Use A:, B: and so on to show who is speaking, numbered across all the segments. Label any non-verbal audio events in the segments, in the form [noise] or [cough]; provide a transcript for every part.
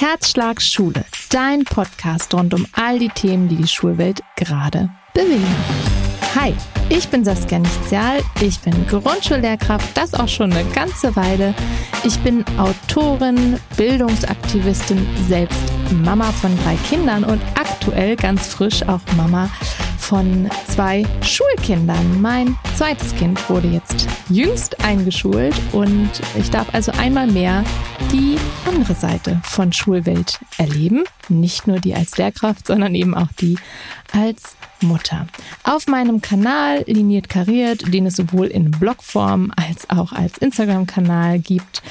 A: Herzschlag Schule, dein Podcast rund um all die Themen, die die Schulwelt gerade bewegen. Hi, ich bin Saskia Nichtzial, ich bin Grundschullehrkraft, das auch schon eine ganze Weile. Ich bin Autorin, Bildungsaktivistin, selbst Mama von drei Kindern und aktuell ganz frisch auch Mama von zwei Schulkindern. Mein zweites Kind wurde jetzt jüngst eingeschult und ich darf also einmal mehr die andere Seite von Schulwelt erleben. Nicht nur die als Lehrkraft, sondern eben auch die als Mutter. Auf meinem Kanal Liniert Kariert, den es sowohl in Blogform als auch als Instagram-Kanal gibt,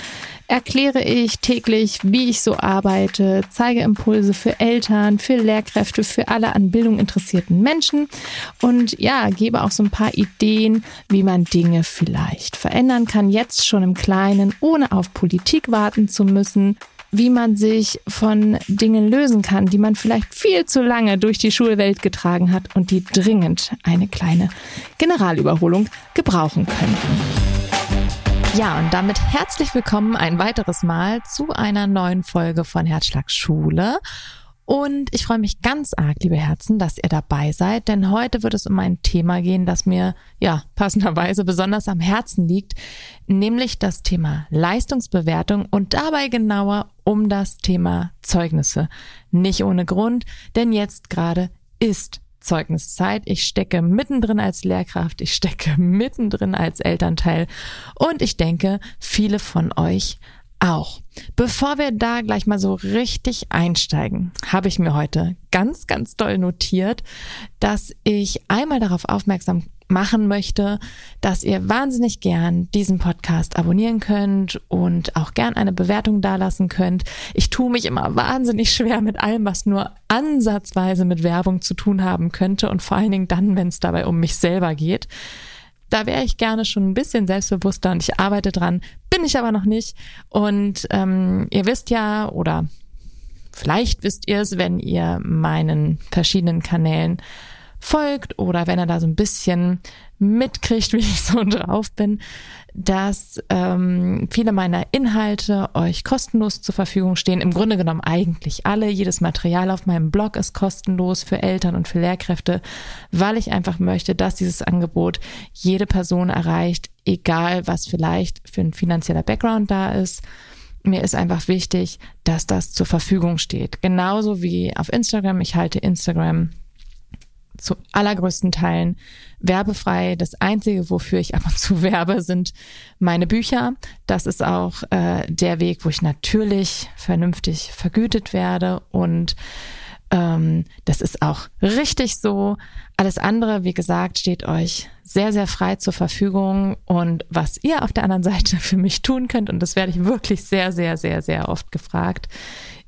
A: erkläre ich täglich, wie ich so arbeite, zeige Impulse für Eltern, für Lehrkräfte, für alle an Bildung interessierten Menschen und ja, gebe auch so ein paar Ideen, wie man Dinge vielleicht verändern kann, jetzt schon im Kleinen, ohne auf Politik warten zu müssen wie man sich von Dingen lösen kann, die man vielleicht viel zu lange durch die Schulwelt getragen hat und die dringend eine kleine Generalüberholung gebrauchen könnten. Ja, und damit herzlich willkommen ein weiteres Mal zu einer neuen Folge von Herzschlag Schule. Und ich freue mich ganz arg, liebe Herzen, dass ihr dabei seid, denn heute wird es um ein Thema gehen, das mir ja passenderweise besonders am Herzen liegt, nämlich das Thema Leistungsbewertung und dabei genauer um das Thema Zeugnisse. Nicht ohne Grund, denn jetzt gerade ist Zeugniszeit. Ich stecke mittendrin als Lehrkraft, ich stecke mittendrin als Elternteil und ich denke, viele von euch auch. Bevor wir da gleich mal so richtig einsteigen, habe ich mir heute ganz, ganz doll notiert, dass ich einmal darauf aufmerksam machen möchte, dass ihr wahnsinnig gern diesen Podcast abonnieren könnt und auch gern eine Bewertung dalassen könnt. Ich tue mich immer wahnsinnig schwer mit allem, was nur ansatzweise mit Werbung zu tun haben könnte und vor allen Dingen dann, wenn es dabei um mich selber geht. Da wäre ich gerne schon ein bisschen selbstbewusster und ich arbeite dran, bin ich aber noch nicht. Und ähm, ihr wisst ja, oder vielleicht wisst ihr es, wenn ihr meinen verschiedenen Kanälen folgt oder wenn er da so ein bisschen mitkriegt, [laughs] wie ich so drauf bin, dass ähm, viele meiner Inhalte euch kostenlos zur Verfügung stehen. Im Grunde genommen eigentlich alle. Jedes Material auf meinem Blog ist kostenlos für Eltern und für Lehrkräfte, weil ich einfach möchte, dass dieses Angebot jede Person erreicht, egal was vielleicht für ein finanzieller Background da ist. Mir ist einfach wichtig, dass das zur Verfügung steht. Genauso wie auf Instagram. Ich halte Instagram zu allergrößten Teilen werbefrei. Das Einzige, wofür ich ab und zu [laughs] werbe, sind meine Bücher. Das ist auch äh, der Weg, wo ich natürlich vernünftig vergütet werde und ähm, das ist auch richtig so. Alles andere, wie gesagt, steht euch sehr, sehr frei zur Verfügung. Und was ihr auf der anderen Seite [laughs] für mich tun könnt, und das werde ich wirklich sehr, sehr, sehr, sehr oft gefragt,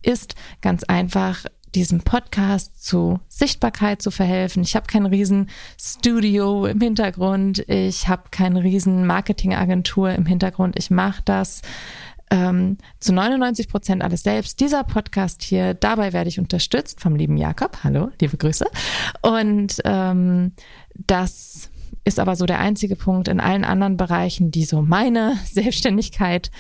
A: ist ganz einfach diesem Podcast zu Sichtbarkeit zu verhelfen. Ich habe kein riesen Studio im Hintergrund, ich habe keine riesen Marketingagentur im Hintergrund. Ich mache das ähm, zu 99 Prozent alles selbst. Dieser Podcast hier, dabei werde ich unterstützt vom lieben Jakob. Hallo, liebe Grüße. Und ähm, das ist aber so der einzige Punkt. In allen anderen Bereichen, die so meine [laughs] Selbstständigkeit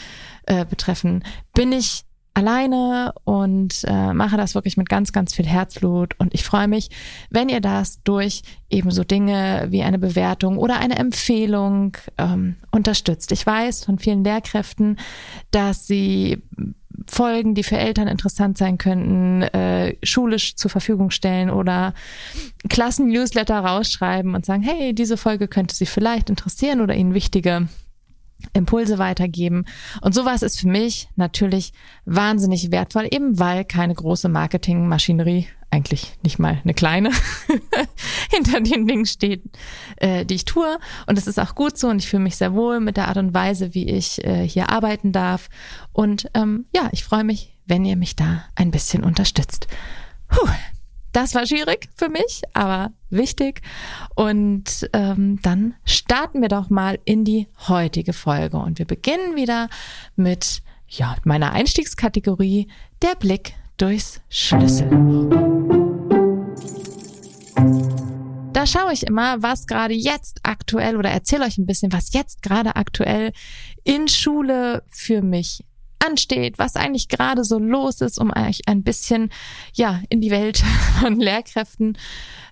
A: äh, betreffen, bin ich alleine und äh, mache das wirklich mit ganz, ganz viel Herzblut. Und ich freue mich, wenn ihr das durch ebenso Dinge wie eine Bewertung oder eine Empfehlung ähm, unterstützt. Ich weiß von vielen Lehrkräften, dass sie Folgen, die für Eltern interessant sein könnten, äh, schulisch zur Verfügung stellen oder Klassen-Newsletter rausschreiben und sagen, hey, diese Folge könnte Sie vielleicht interessieren oder Ihnen wichtige Impulse weitergeben. Und sowas ist für mich natürlich wahnsinnig wertvoll, eben weil keine große Marketingmaschinerie, eigentlich nicht mal eine kleine, [laughs] hinter den Dingen steht, äh, die ich tue. Und es ist auch gut so und ich fühle mich sehr wohl mit der Art und Weise, wie ich äh, hier arbeiten darf. Und ähm, ja, ich freue mich, wenn ihr mich da ein bisschen unterstützt. Puh. Das war schwierig für mich, aber wichtig. Und ähm, dann starten wir doch mal in die heutige Folge. Und wir beginnen wieder mit ja, meiner Einstiegskategorie, der Blick durchs Schlüssel. Da schaue ich immer, was gerade jetzt aktuell oder erzähle euch ein bisschen, was jetzt gerade aktuell in Schule für mich ansteht, was eigentlich gerade so los ist, um euch ein bisschen ja in die Welt [laughs] von Lehrkräften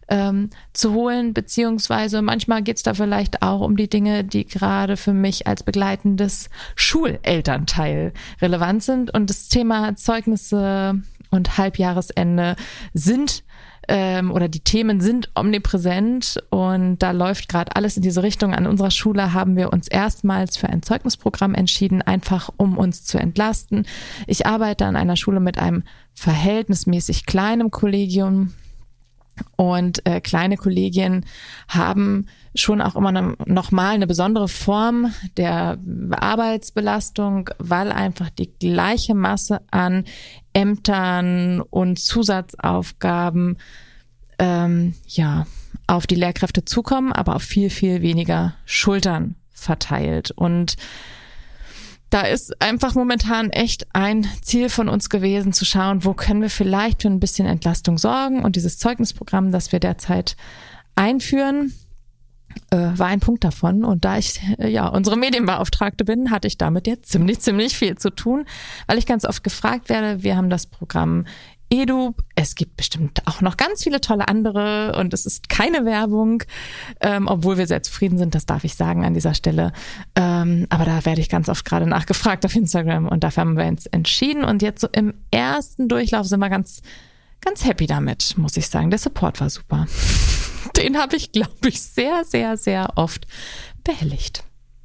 A: ähm, zu holen, beziehungsweise manchmal geht's da vielleicht auch um die Dinge, die gerade für mich als begleitendes Schulelternteil relevant sind. Und das Thema Zeugnisse und Halbjahresende sind ähm, oder die Themen sind omnipräsent und da läuft gerade alles in diese Richtung. An unserer Schule haben wir uns erstmals für ein Zeugnisprogramm entschieden, einfach um uns zu entlasten. Ich arbeite an einer Schule mit einem verhältnismäßig kleinem Kollegium und äh, kleine Kollegien haben schon auch immer ne, noch mal eine besondere Form der Arbeitsbelastung, weil einfach die gleiche Masse an Ämtern und Zusatzaufgaben ähm, ja auf die Lehrkräfte zukommen, aber auf viel viel weniger Schultern verteilt. Und da ist einfach momentan echt ein Ziel von uns gewesen, zu schauen, wo können wir vielleicht für ein bisschen Entlastung sorgen. Und dieses Zeugnisprogramm, das wir derzeit einführen, äh, war ein Punkt davon. Und da ich äh, ja unsere Medienbeauftragte bin, hatte ich damit jetzt ziemlich, ziemlich viel zu tun, weil ich ganz oft gefragt werde. Wir haben das Programm Edu. Es gibt bestimmt auch noch ganz viele tolle andere und es ist keine Werbung, ähm, obwohl wir sehr zufrieden sind, das darf ich sagen an dieser Stelle. Ähm, aber da werde ich ganz oft gerade nachgefragt auf Instagram und dafür haben wir uns entschieden und jetzt so im ersten Durchlauf sind wir ganz, ganz happy damit, muss ich sagen. Der Support war super. [laughs] Den habe ich, glaube ich, sehr, sehr, sehr oft behelligt.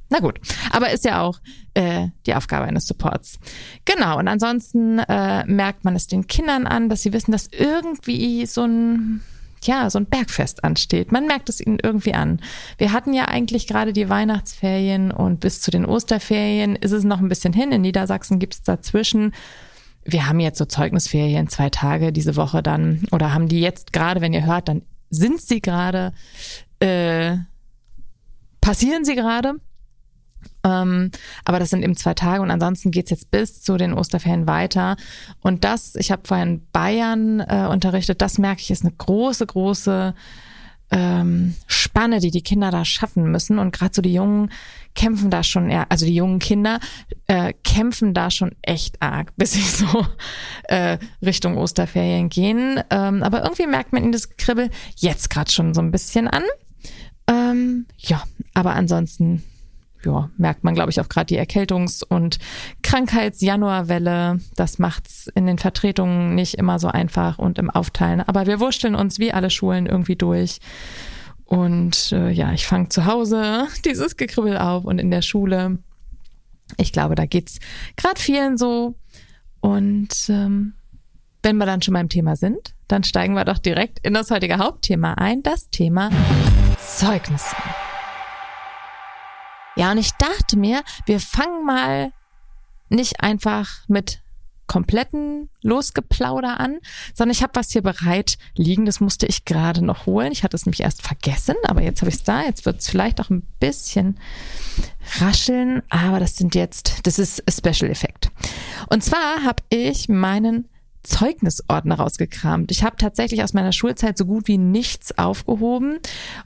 A: Na gut, aber ist ja auch äh, die Aufgabe eines Supports. Genau, und ansonsten äh, merkt man es den Kindern an, dass sie wissen, dass irgendwie so ein ja, so ein Bergfest ansteht. Man merkt es ihnen irgendwie an. Wir hatten ja eigentlich gerade die Weihnachtsferien und bis zu den Osterferien ist es noch ein bisschen hin. In Niedersachsen gibt es dazwischen. Wir haben jetzt so Zeugnisferien, zwei Tage diese Woche dann, oder haben die jetzt gerade, wenn ihr hört, dann sind sie gerade, äh, passieren sie gerade. Ähm, aber das sind eben zwei Tage und ansonsten geht's jetzt bis zu den Osterferien weiter. Und das, ich habe vorhin in Bayern äh, unterrichtet, das merke ich, ist eine große, große ähm, Spanne, die die Kinder da schaffen müssen. Und gerade so die Jungen kämpfen da schon eher, also die jungen Kinder äh, kämpfen da schon echt arg, [laughs] bis sie so äh, Richtung Osterferien gehen. Ähm, aber irgendwie merkt man ihnen das Kribbel jetzt gerade schon so ein bisschen an. Ähm, ja, aber ansonsten ja, merkt man, glaube ich, auch gerade die Erkältungs- und Krankheits-Januarwelle. Das macht's in den Vertretungen nicht immer so einfach und im Aufteilen. Aber wir wursteln uns wie alle Schulen irgendwie durch. Und äh, ja, ich fange zu Hause [laughs] dieses Gekribbel auf und in der Schule. Ich glaube, da geht's gerade vielen so. Und ähm, wenn wir dann schon beim Thema sind, dann steigen wir doch direkt in das heutige Hauptthema ein, das Thema Zeugnisse. Ja, und ich dachte mir, wir fangen mal nicht einfach mit kompletten Losgeplauder an, sondern ich habe was hier bereit liegen, das musste ich gerade noch holen. Ich hatte es nämlich erst vergessen, aber jetzt habe ich es da. Jetzt wird es vielleicht auch ein bisschen rascheln, aber das sind jetzt, das ist Special Effekt. Und zwar habe ich meinen Zeugnisordner rausgekramt. Ich habe tatsächlich aus meiner Schulzeit so gut wie nichts aufgehoben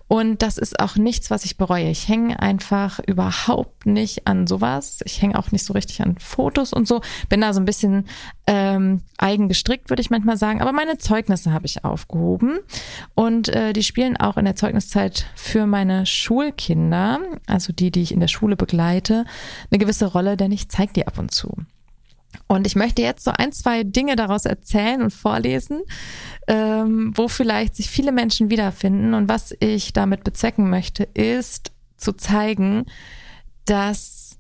A: und das ist auch nichts, was ich bereue. Ich hänge einfach überhaupt nicht an sowas. Ich hänge auch nicht so richtig an Fotos und so. Bin da so ein bisschen ähm, eigen gestrickt, würde ich manchmal sagen. Aber meine Zeugnisse habe ich aufgehoben und äh, die spielen auch in der Zeugniszeit für meine Schulkinder, also die, die ich in der Schule begleite, eine gewisse Rolle, denn ich zeige die ab und zu. Und ich möchte jetzt so ein, zwei Dinge daraus erzählen und vorlesen, ähm, wo vielleicht sich viele Menschen wiederfinden. Und was ich damit bezwecken möchte, ist zu zeigen, dass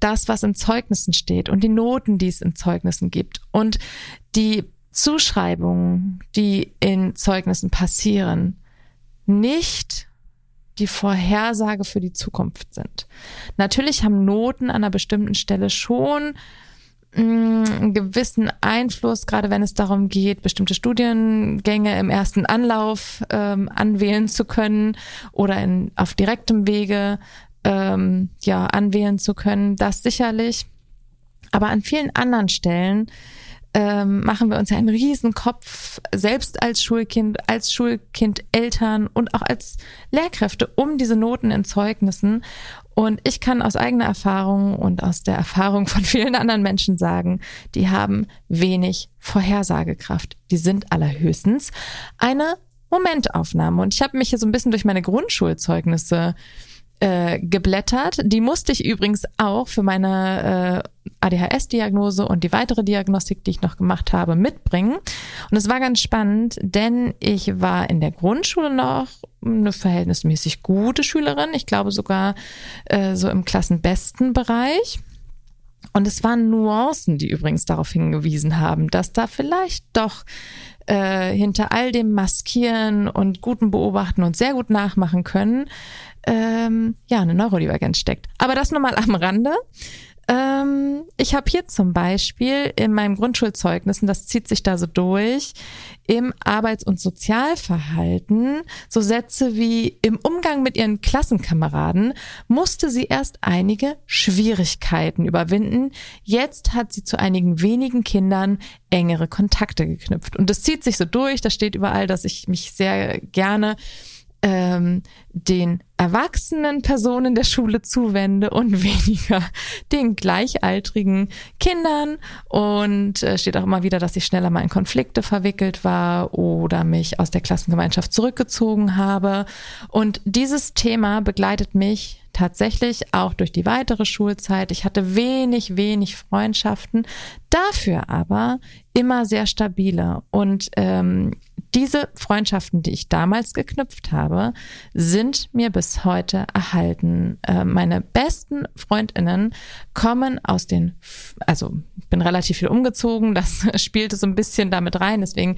A: das, was in Zeugnissen steht und die Noten, die es in Zeugnissen gibt und die Zuschreibungen, die in Zeugnissen passieren, nicht die Vorhersage für die Zukunft sind. Natürlich haben Noten an einer bestimmten Stelle schon mm, einen gewissen Einfluss, gerade wenn es darum geht, bestimmte Studiengänge im ersten Anlauf ähm, anwählen zu können oder in, auf direktem Wege ähm, ja anwählen zu können. Das sicherlich. Aber an vielen anderen Stellen ähm, machen wir uns ja einen Riesenkopf, selbst als Schulkind, als Schulkind, Eltern und auch als Lehrkräfte um diese Noten in Zeugnissen. Und ich kann aus eigener Erfahrung und aus der Erfahrung von vielen anderen Menschen sagen, die haben wenig Vorhersagekraft. Die sind allerhöchstens eine Momentaufnahme. Und ich habe mich hier so ein bisschen durch meine Grundschulzeugnisse äh, geblättert. Die musste ich übrigens auch für meine äh, ADHS-Diagnose und die weitere Diagnostik, die ich noch gemacht habe, mitbringen. Und es war ganz spannend, denn ich war in der Grundschule noch eine verhältnismäßig gute Schülerin. Ich glaube sogar äh, so im klassenbesten Bereich. Und es waren Nuancen, die übrigens darauf hingewiesen haben, dass da vielleicht doch äh, hinter all dem Maskieren und guten Beobachten und sehr gut nachmachen können, ähm, ja, eine Neurodivergenz steckt. Aber das nur mal am Rande. Ähm, ich habe hier zum Beispiel in meinem Grundschulzeugnis, und das zieht sich da so durch, im Arbeits- und Sozialverhalten so Sätze wie im Umgang mit ihren Klassenkameraden musste sie erst einige Schwierigkeiten überwinden. Jetzt hat sie zu einigen wenigen Kindern engere Kontakte geknüpft. Und das zieht sich so durch, da steht überall, dass ich mich sehr gerne ähm, den erwachsenen Personen der Schule zuwende und [laughs] weniger den gleichaltrigen Kindern. Und äh, steht auch immer wieder, dass ich schneller mal in Konflikte verwickelt war oder mich aus der Klassengemeinschaft zurückgezogen habe. Und dieses Thema begleitet mich tatsächlich auch durch die weitere Schulzeit. Ich hatte wenig, wenig Freundschaften, dafür aber immer sehr stabile. Und ähm, diese Freundschaften, die ich damals geknüpft habe, sind mir bis heute erhalten. Äh, meine besten Freundinnen kommen aus den, also ich bin relativ viel umgezogen, das [laughs] spielte so ein bisschen damit rein. Deswegen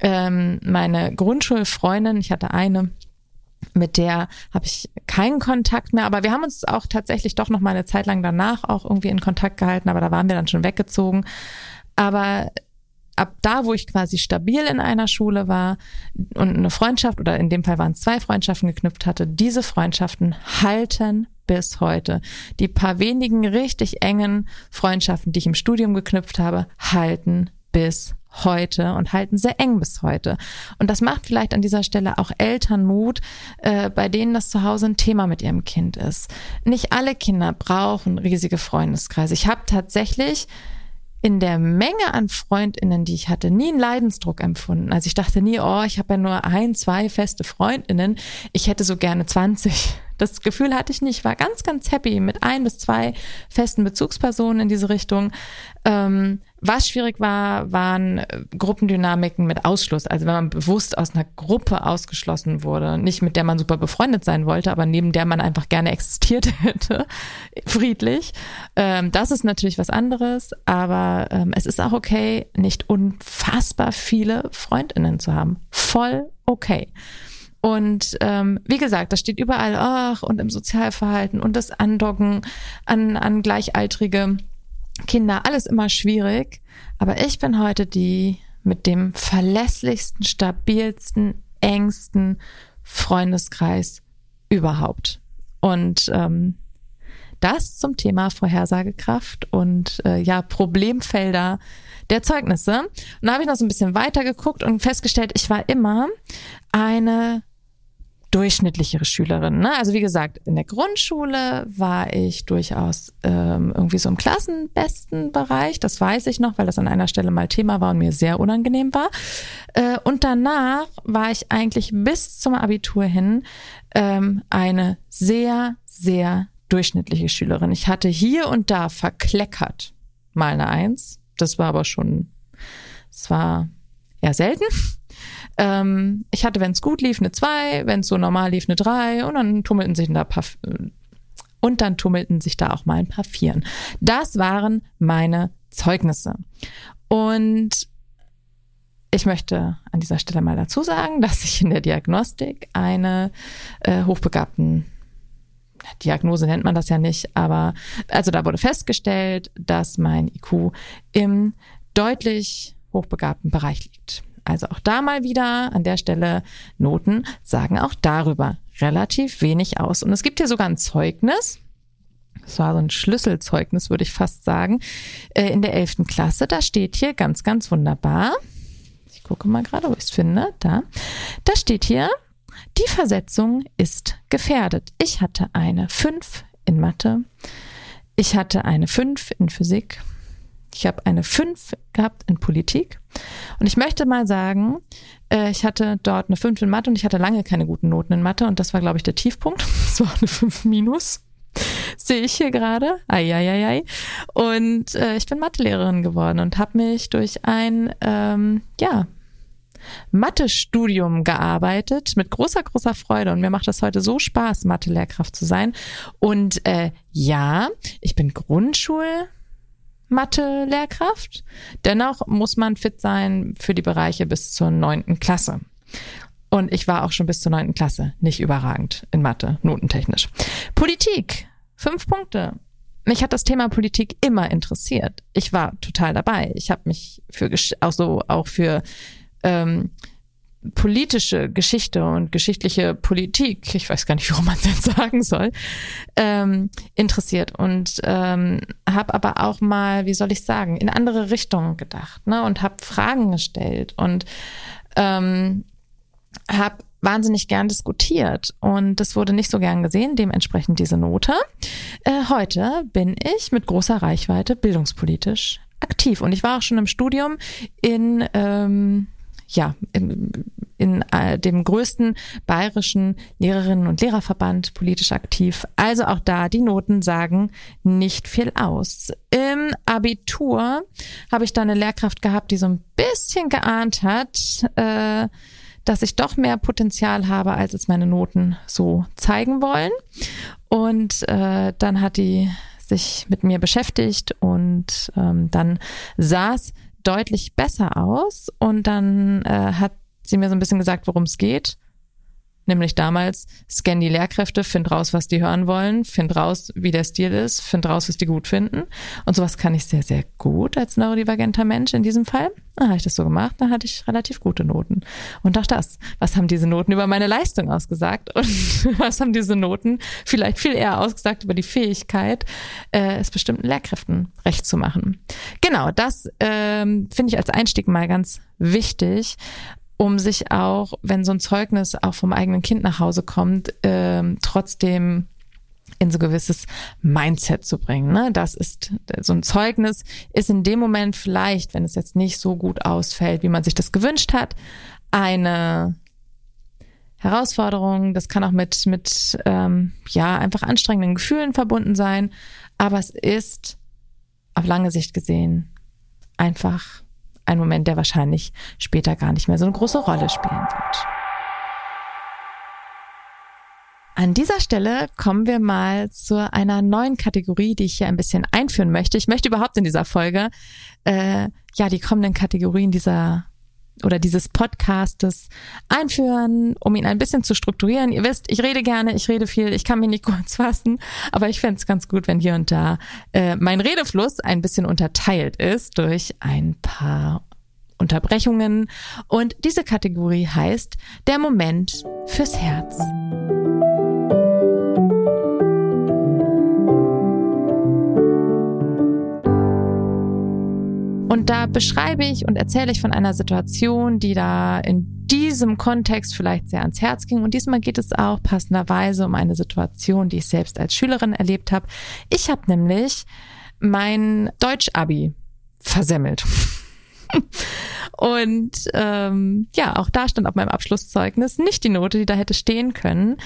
A: ähm, meine Grundschulfreundin, ich hatte eine, mit der habe ich keinen Kontakt mehr, aber wir haben uns auch tatsächlich doch noch mal eine Zeit lang danach auch irgendwie in Kontakt gehalten, aber da waren wir dann schon weggezogen. Aber ab da, wo ich quasi stabil in einer Schule war und eine Freundschaft oder in dem Fall waren es zwei Freundschaften geknüpft hatte, diese Freundschaften halten bis heute. Die paar wenigen richtig engen Freundschaften, die ich im Studium geknüpft habe, halten bis heute und halten sehr eng bis heute. Und das macht vielleicht an dieser Stelle auch Eltern Mut, äh, bei denen das zu Hause ein Thema mit ihrem Kind ist. Nicht alle Kinder brauchen riesige Freundeskreise. Ich habe tatsächlich in der Menge an Freundinnen, die ich hatte, nie einen Leidensdruck empfunden. Also ich dachte nie, oh, ich habe ja nur ein, zwei feste Freundinnen. Ich hätte so gerne 20. Das Gefühl hatte ich nicht. Ich war ganz, ganz happy mit ein bis zwei festen Bezugspersonen in diese Richtung. Ähm, was schwierig war, waren äh, Gruppendynamiken mit Ausschluss. Also wenn man bewusst aus einer Gruppe ausgeschlossen wurde, nicht mit der man super befreundet sein wollte, aber neben der man einfach gerne existiert [laughs] hätte, friedlich. Ähm, das ist natürlich was anderes, aber ähm, es ist auch okay, nicht unfassbar viele Freundinnen zu haben. Voll okay. Und ähm, wie gesagt, das steht überall, ach, und im Sozialverhalten und das Andocken an, an Gleichaltrige Kinder, alles immer schwierig. Aber ich bin heute die mit dem verlässlichsten, stabilsten, engsten Freundeskreis überhaupt. Und ähm, das zum Thema Vorhersagekraft und äh, ja, Problemfelder der Zeugnisse. Und da habe ich noch so ein bisschen weiter geguckt und festgestellt, ich war immer eine durchschnittlichere Schülerin. Ne? Also wie gesagt, in der Grundschule war ich durchaus ähm, irgendwie so im klassenbesten Bereich. Das weiß ich noch, weil das an einer Stelle mal Thema war und mir sehr unangenehm war. Äh, und danach war ich eigentlich bis zum Abitur hin ähm, eine sehr, sehr durchschnittliche Schülerin. Ich hatte hier und da verkleckert mal eine Eins. Das war aber schon, es war eher selten. Ähm, ich hatte, wenn es gut lief, eine 2, wenn es so normal lief, eine 3 und dann tummelten sich da paar und dann tummelten sich da auch mal ein paar Vieren. Das waren meine Zeugnisse. Und ich möchte an dieser Stelle mal dazu sagen, [laughs] dass ich in der Diagnostik eine äh, hochbegabten Diagnose nennt man das ja nicht, aber also da wurde festgestellt, dass mein IQ im deutlich hochbegabten Bereich liegt. Also auch da mal wieder an der Stelle Noten sagen auch darüber relativ wenig aus. Und es gibt hier sogar ein Zeugnis das war so ein Schlüsselzeugnis, würde ich fast sagen, äh, in der elften Klasse. Da steht hier ganz, ganz wunderbar. Ich gucke mal gerade, wo ich es finde. Da. Da steht hier, die Versetzung ist gefährdet. Ich hatte eine 5 in Mathe. Ich hatte eine 5 in Physik. Ich habe eine 5 gehabt in Politik. Und ich möchte mal sagen, äh, ich hatte dort eine 5 in Mathe und ich hatte lange keine guten Noten in Mathe. Und das war, glaube ich, der Tiefpunkt. [laughs] Das war eine 5 minus. Sehe ich hier gerade. Eieiei. Und äh, ich bin Mathelehrerin geworden und habe mich durch ein, ähm, ja, Mathe-Studium gearbeitet mit großer, großer Freude und mir macht das heute so Spaß, Mathe-Lehrkraft zu sein. Und äh, ja, ich bin Grundschul- Mathe-Lehrkraft. Dennoch muss man fit sein für die Bereiche bis zur neunten Klasse. Und ich war auch schon bis zur neunten Klasse nicht überragend in Mathe, notentechnisch. Politik, fünf Punkte. Mich hat das Thema Politik immer interessiert. Ich war total dabei. Ich habe mich für auch so auch für ähm, politische Geschichte und geschichtliche Politik, ich weiß gar nicht, warum man es jetzt sagen soll, ähm, interessiert und ähm, habe aber auch mal, wie soll ich sagen, in andere Richtungen gedacht ne? und habe Fragen gestellt und ähm, habe wahnsinnig gern diskutiert und das wurde nicht so gern gesehen, dementsprechend diese Note. Äh, heute bin ich mit großer Reichweite bildungspolitisch aktiv und ich war auch schon im Studium in ähm, ja, in, in äh, dem größten bayerischen Lehrerinnen- und Lehrerverband politisch aktiv. Also auch da, die Noten sagen nicht viel aus. Im Abitur habe ich da eine Lehrkraft gehabt, die so ein bisschen geahnt hat, äh, dass ich doch mehr Potenzial habe, als es meine Noten so zeigen wollen. Und äh, dann hat die sich mit mir beschäftigt und ähm, dann saß deutlich besser aus. Und dann äh, hat sie mir so ein bisschen gesagt, worum es geht. Nämlich damals, scan die Lehrkräfte, find raus, was die hören wollen, find raus, wie der Stil ist, find raus, was die gut finden. Und sowas kann ich sehr, sehr gut als neurodivergenter Mensch in diesem Fall. Dann habe ich das so gemacht, dann hatte ich relativ gute Noten. Und auch das, was haben diese Noten über meine Leistung ausgesagt? [laughs] Und was haben diese Noten vielleicht viel eher ausgesagt über die Fähigkeit, äh, es bestimmten Lehrkräften recht zu machen? Genau, das ähm, finde ich als Einstieg mal ganz wichtig um sich auch, wenn so ein Zeugnis auch vom eigenen Kind nach Hause kommt, ähm, trotzdem in so gewisses Mindset zu bringen. Ne? Das ist so ein Zeugnis ist in dem Moment vielleicht, wenn es jetzt nicht so gut ausfällt, wie man sich das gewünscht hat, eine Herausforderung. Das kann auch mit mit ähm, ja einfach anstrengenden Gefühlen verbunden sein, aber es ist auf lange Sicht gesehen einfach ein Moment, der wahrscheinlich später gar nicht mehr so eine große Rolle spielen wird. An dieser Stelle kommen wir mal zu einer neuen Kategorie, die ich hier ein bisschen einführen möchte. Ich möchte überhaupt in dieser Folge äh, ja die kommenden Kategorien dieser oder dieses Podcastes einführen, um ihn ein bisschen zu strukturieren. Ihr wisst, ich rede gerne, ich rede viel, ich kann mich nicht [laughs] kurz fassen, aber ich fände es ganz gut, wenn hier und da äh, mein Redefluss ein bisschen unterteilt ist durch ein paar Unterbrechungen. Und diese Kategorie heißt der Moment fürs Herz. Und da beschreibe ich und erzähle ich von einer Situation, die da in diesem Kontext vielleicht sehr ans Herz ging. Und diesmal geht es auch passenderweise um eine Situation, die ich selbst als Schülerin erlebt habe. Ich habe nämlich mein Deutsch-Abi versemmelt. [laughs] Und ähm, ja, auch da stand auf meinem Abschlusszeugnis nicht die Note, die da hätte stehen können.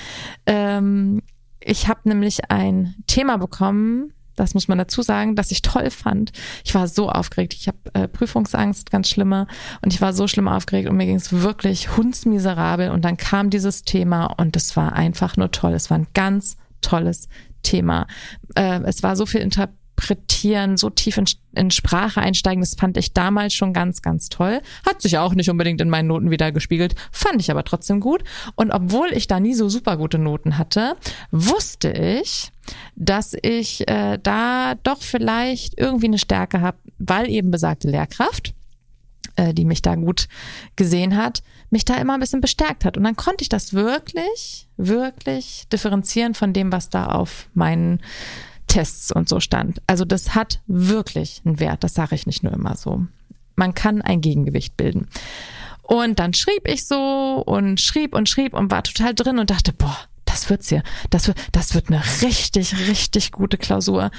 A: Ähm, ich habe nämlich ein Thema bekommen, das muss man dazu sagen, dass ich toll fand. Ich war so aufgeregt. Ich habe äh, Prüfungsangst, ganz schlimme. Und ich war so schlimm aufgeregt und mir ging es wirklich hundsmiserabel. Und dann kam dieses Thema und es war einfach nur toll. Es war ein ganz tolles Thema. Äh, es war so viel Inter interpretieren, so tief in, in, Sprache einsteigen, das fand ich damals schon ganz, ganz toll. Hat sich auch nicht unbedingt in meinen Noten wieder gespiegelt, fand ich aber trotzdem gut. Und obwohl ich da nie so super gute Noten hatte, wusste ich, dass ich äh, da doch vielleicht irgendwie eine Stärke habe, weil eben besagte Lehrkraft äh, die mich da gut gesehen hat, mich da immer ein bisschen bestärkt hat. Und dann konnte ich das wirklich, wirklich differenzieren von dem, was da auf meinen Tests und so stand. Also das hat wirklich einen Wert, das sage ich nicht nur immer so. Man kann ein Gegengewicht bilden. Und dann schrieb ich so und schrieb und schrieb und war total drin und dachte, boah, das wird's hier. Das wird, das wird eine richtig, richtig gute Klausur.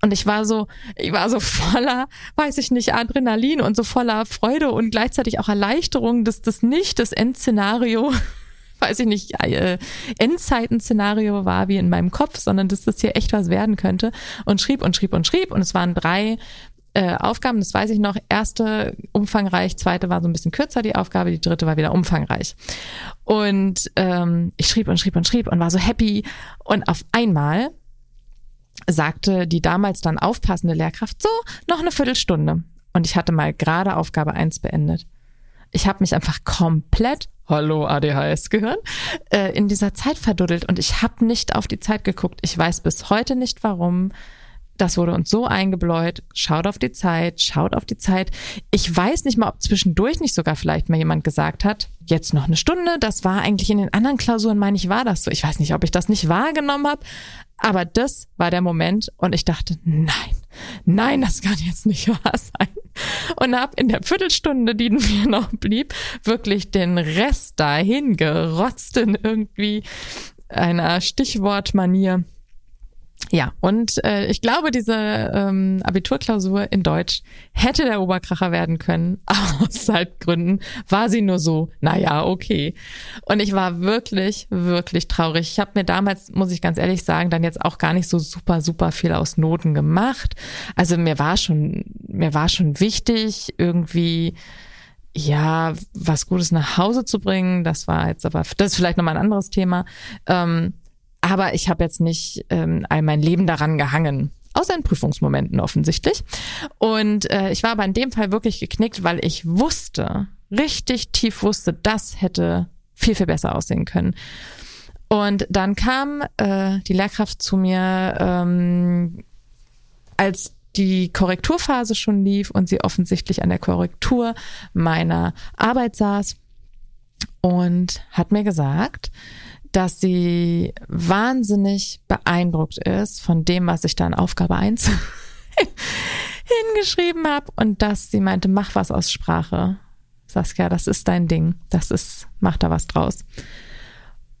A: Und ich war so, ich war so voller, weiß ich nicht, Adrenalin und so voller Freude und gleichzeitig auch Erleichterung, dass das nicht das Endszenario, weiß ich nicht, äh, Endzeiten-Szenario war wie in meinem Kopf, sondern dass das hier echt was werden könnte. Und schrieb und schrieb und schrieb. Und es waren drei äh, Aufgaben, das weiß ich noch. Erste umfangreich, zweite war so ein bisschen kürzer die Aufgabe, die dritte war wieder umfangreich. Und ähm, ich schrieb und schrieb und schrieb und war so happy. Und auf einmal sagte die damals dann aufpassende Lehrkraft, so, noch eine Viertelstunde. Und ich hatte mal gerade Aufgabe eins beendet. Ich habe mich einfach komplett, hallo ADHS-Gehirn, äh, in dieser Zeit verduddelt und ich habe nicht auf die Zeit geguckt. Ich weiß bis heute nicht warum. Das wurde uns so eingebläut. Schaut auf die Zeit, schaut auf die Zeit. Ich weiß nicht mal, ob zwischendurch nicht sogar vielleicht mal jemand gesagt hat, jetzt noch eine Stunde. Das war eigentlich in den anderen Klausuren, meine ich, war das so. Ich weiß nicht, ob ich das nicht wahrgenommen habe, aber das war der Moment und ich dachte, nein, nein, das kann jetzt nicht wahr sein. Und habe in der Viertelstunde, die mir noch blieb, wirklich den Rest dahin gerotzt in irgendwie einer Stichwortmanier. Ja, und äh, ich glaube, diese ähm, Abiturklausur in Deutsch hätte der Oberkracher werden können, [laughs] aus Zeitgründen war sie nur so, naja, okay. Und ich war wirklich, wirklich traurig. Ich habe mir damals, muss ich ganz ehrlich sagen, dann jetzt auch gar nicht so super, super viel aus Noten gemacht. Also mir war schon, mir war schon wichtig, irgendwie ja, was Gutes nach Hause zu bringen. Das war jetzt aber, das ist vielleicht nochmal ein anderes Thema. Ähm, aber ich habe jetzt nicht ähm, all mein Leben daran gehangen. Außer in Prüfungsmomenten offensichtlich. Und äh, ich war aber in dem Fall wirklich geknickt, weil ich wusste, richtig tief wusste, das hätte viel, viel besser aussehen können. Und dann kam äh, die Lehrkraft zu mir, ähm, als die Korrekturphase schon lief und sie offensichtlich an der Korrektur meiner Arbeit saß und hat mir gesagt, dass sie wahnsinnig beeindruckt ist von dem, was ich da in Aufgabe eins [laughs] hingeschrieben habe und dass sie meinte, mach was aus Sprache. Saskia, das ist dein Ding. Das ist, mach da was draus.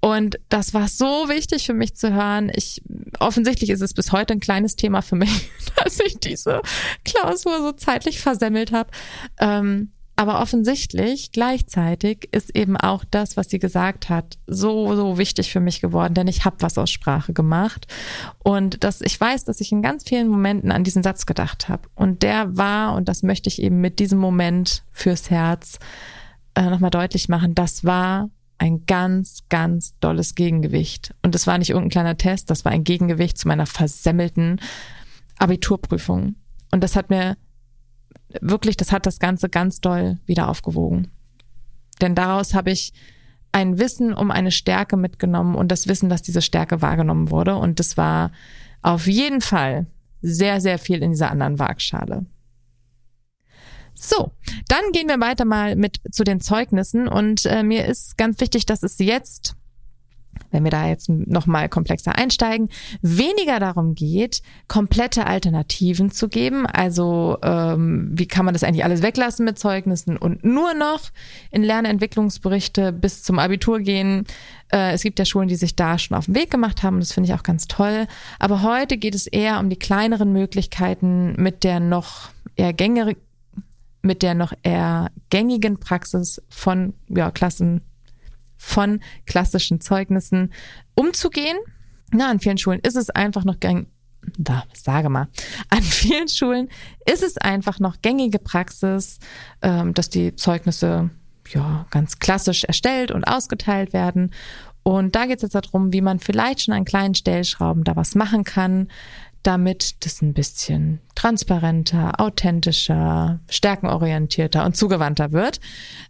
A: Und das war so wichtig für mich zu hören. Ich, offensichtlich ist es bis heute ein kleines Thema für mich, [laughs] dass ich diese Klausur so zeitlich versemmelt habe. Ähm, aber offensichtlich gleichzeitig ist eben auch das, was sie gesagt hat, so, so wichtig für mich geworden, denn ich habe was aus Sprache gemacht. Und dass ich weiß, dass ich in ganz vielen Momenten an diesen Satz gedacht habe. Und der war, und das möchte ich eben mit diesem Moment fürs Herz äh, nochmal deutlich machen, das war ein ganz, ganz dolles Gegengewicht. Und es war nicht irgendein kleiner Test, das war ein Gegengewicht zu meiner versemmelten Abiturprüfung. Und das hat mir wirklich, das hat das Ganze ganz doll wieder aufgewogen. Denn daraus habe ich ein Wissen um eine Stärke mitgenommen und das Wissen, dass diese Stärke wahrgenommen wurde. Und das war auf jeden Fall sehr, sehr viel in dieser anderen Waagschale. So, dann gehen wir weiter mal mit zu den Zeugnissen und äh, mir ist ganz wichtig, dass es jetzt wenn wir da jetzt nochmal komplexer einsteigen, weniger darum geht, komplette Alternativen zu geben. Also ähm, wie kann man das eigentlich alles weglassen mit Zeugnissen und nur noch in Lernentwicklungsberichte bis zum Abitur gehen. Äh, es gibt ja Schulen, die sich da schon auf den Weg gemacht haben. Das finde ich auch ganz toll. Aber heute geht es eher um die kleineren Möglichkeiten mit der noch eher gängere, mit der noch eher gängigen Praxis von ja, Klassen von klassischen Zeugnissen umzugehen. Na, an vielen Schulen ist es einfach noch gängig. Da, sage mal. [laughs] An vielen Schulen ist es einfach noch gängige Praxis, ähm, dass die Zeugnisse ja ganz klassisch erstellt und ausgeteilt werden. Und da geht es jetzt darum, wie man vielleicht schon an kleinen Stellschrauben da was machen kann, damit das ein bisschen transparenter, authentischer, stärkenorientierter und zugewandter wird.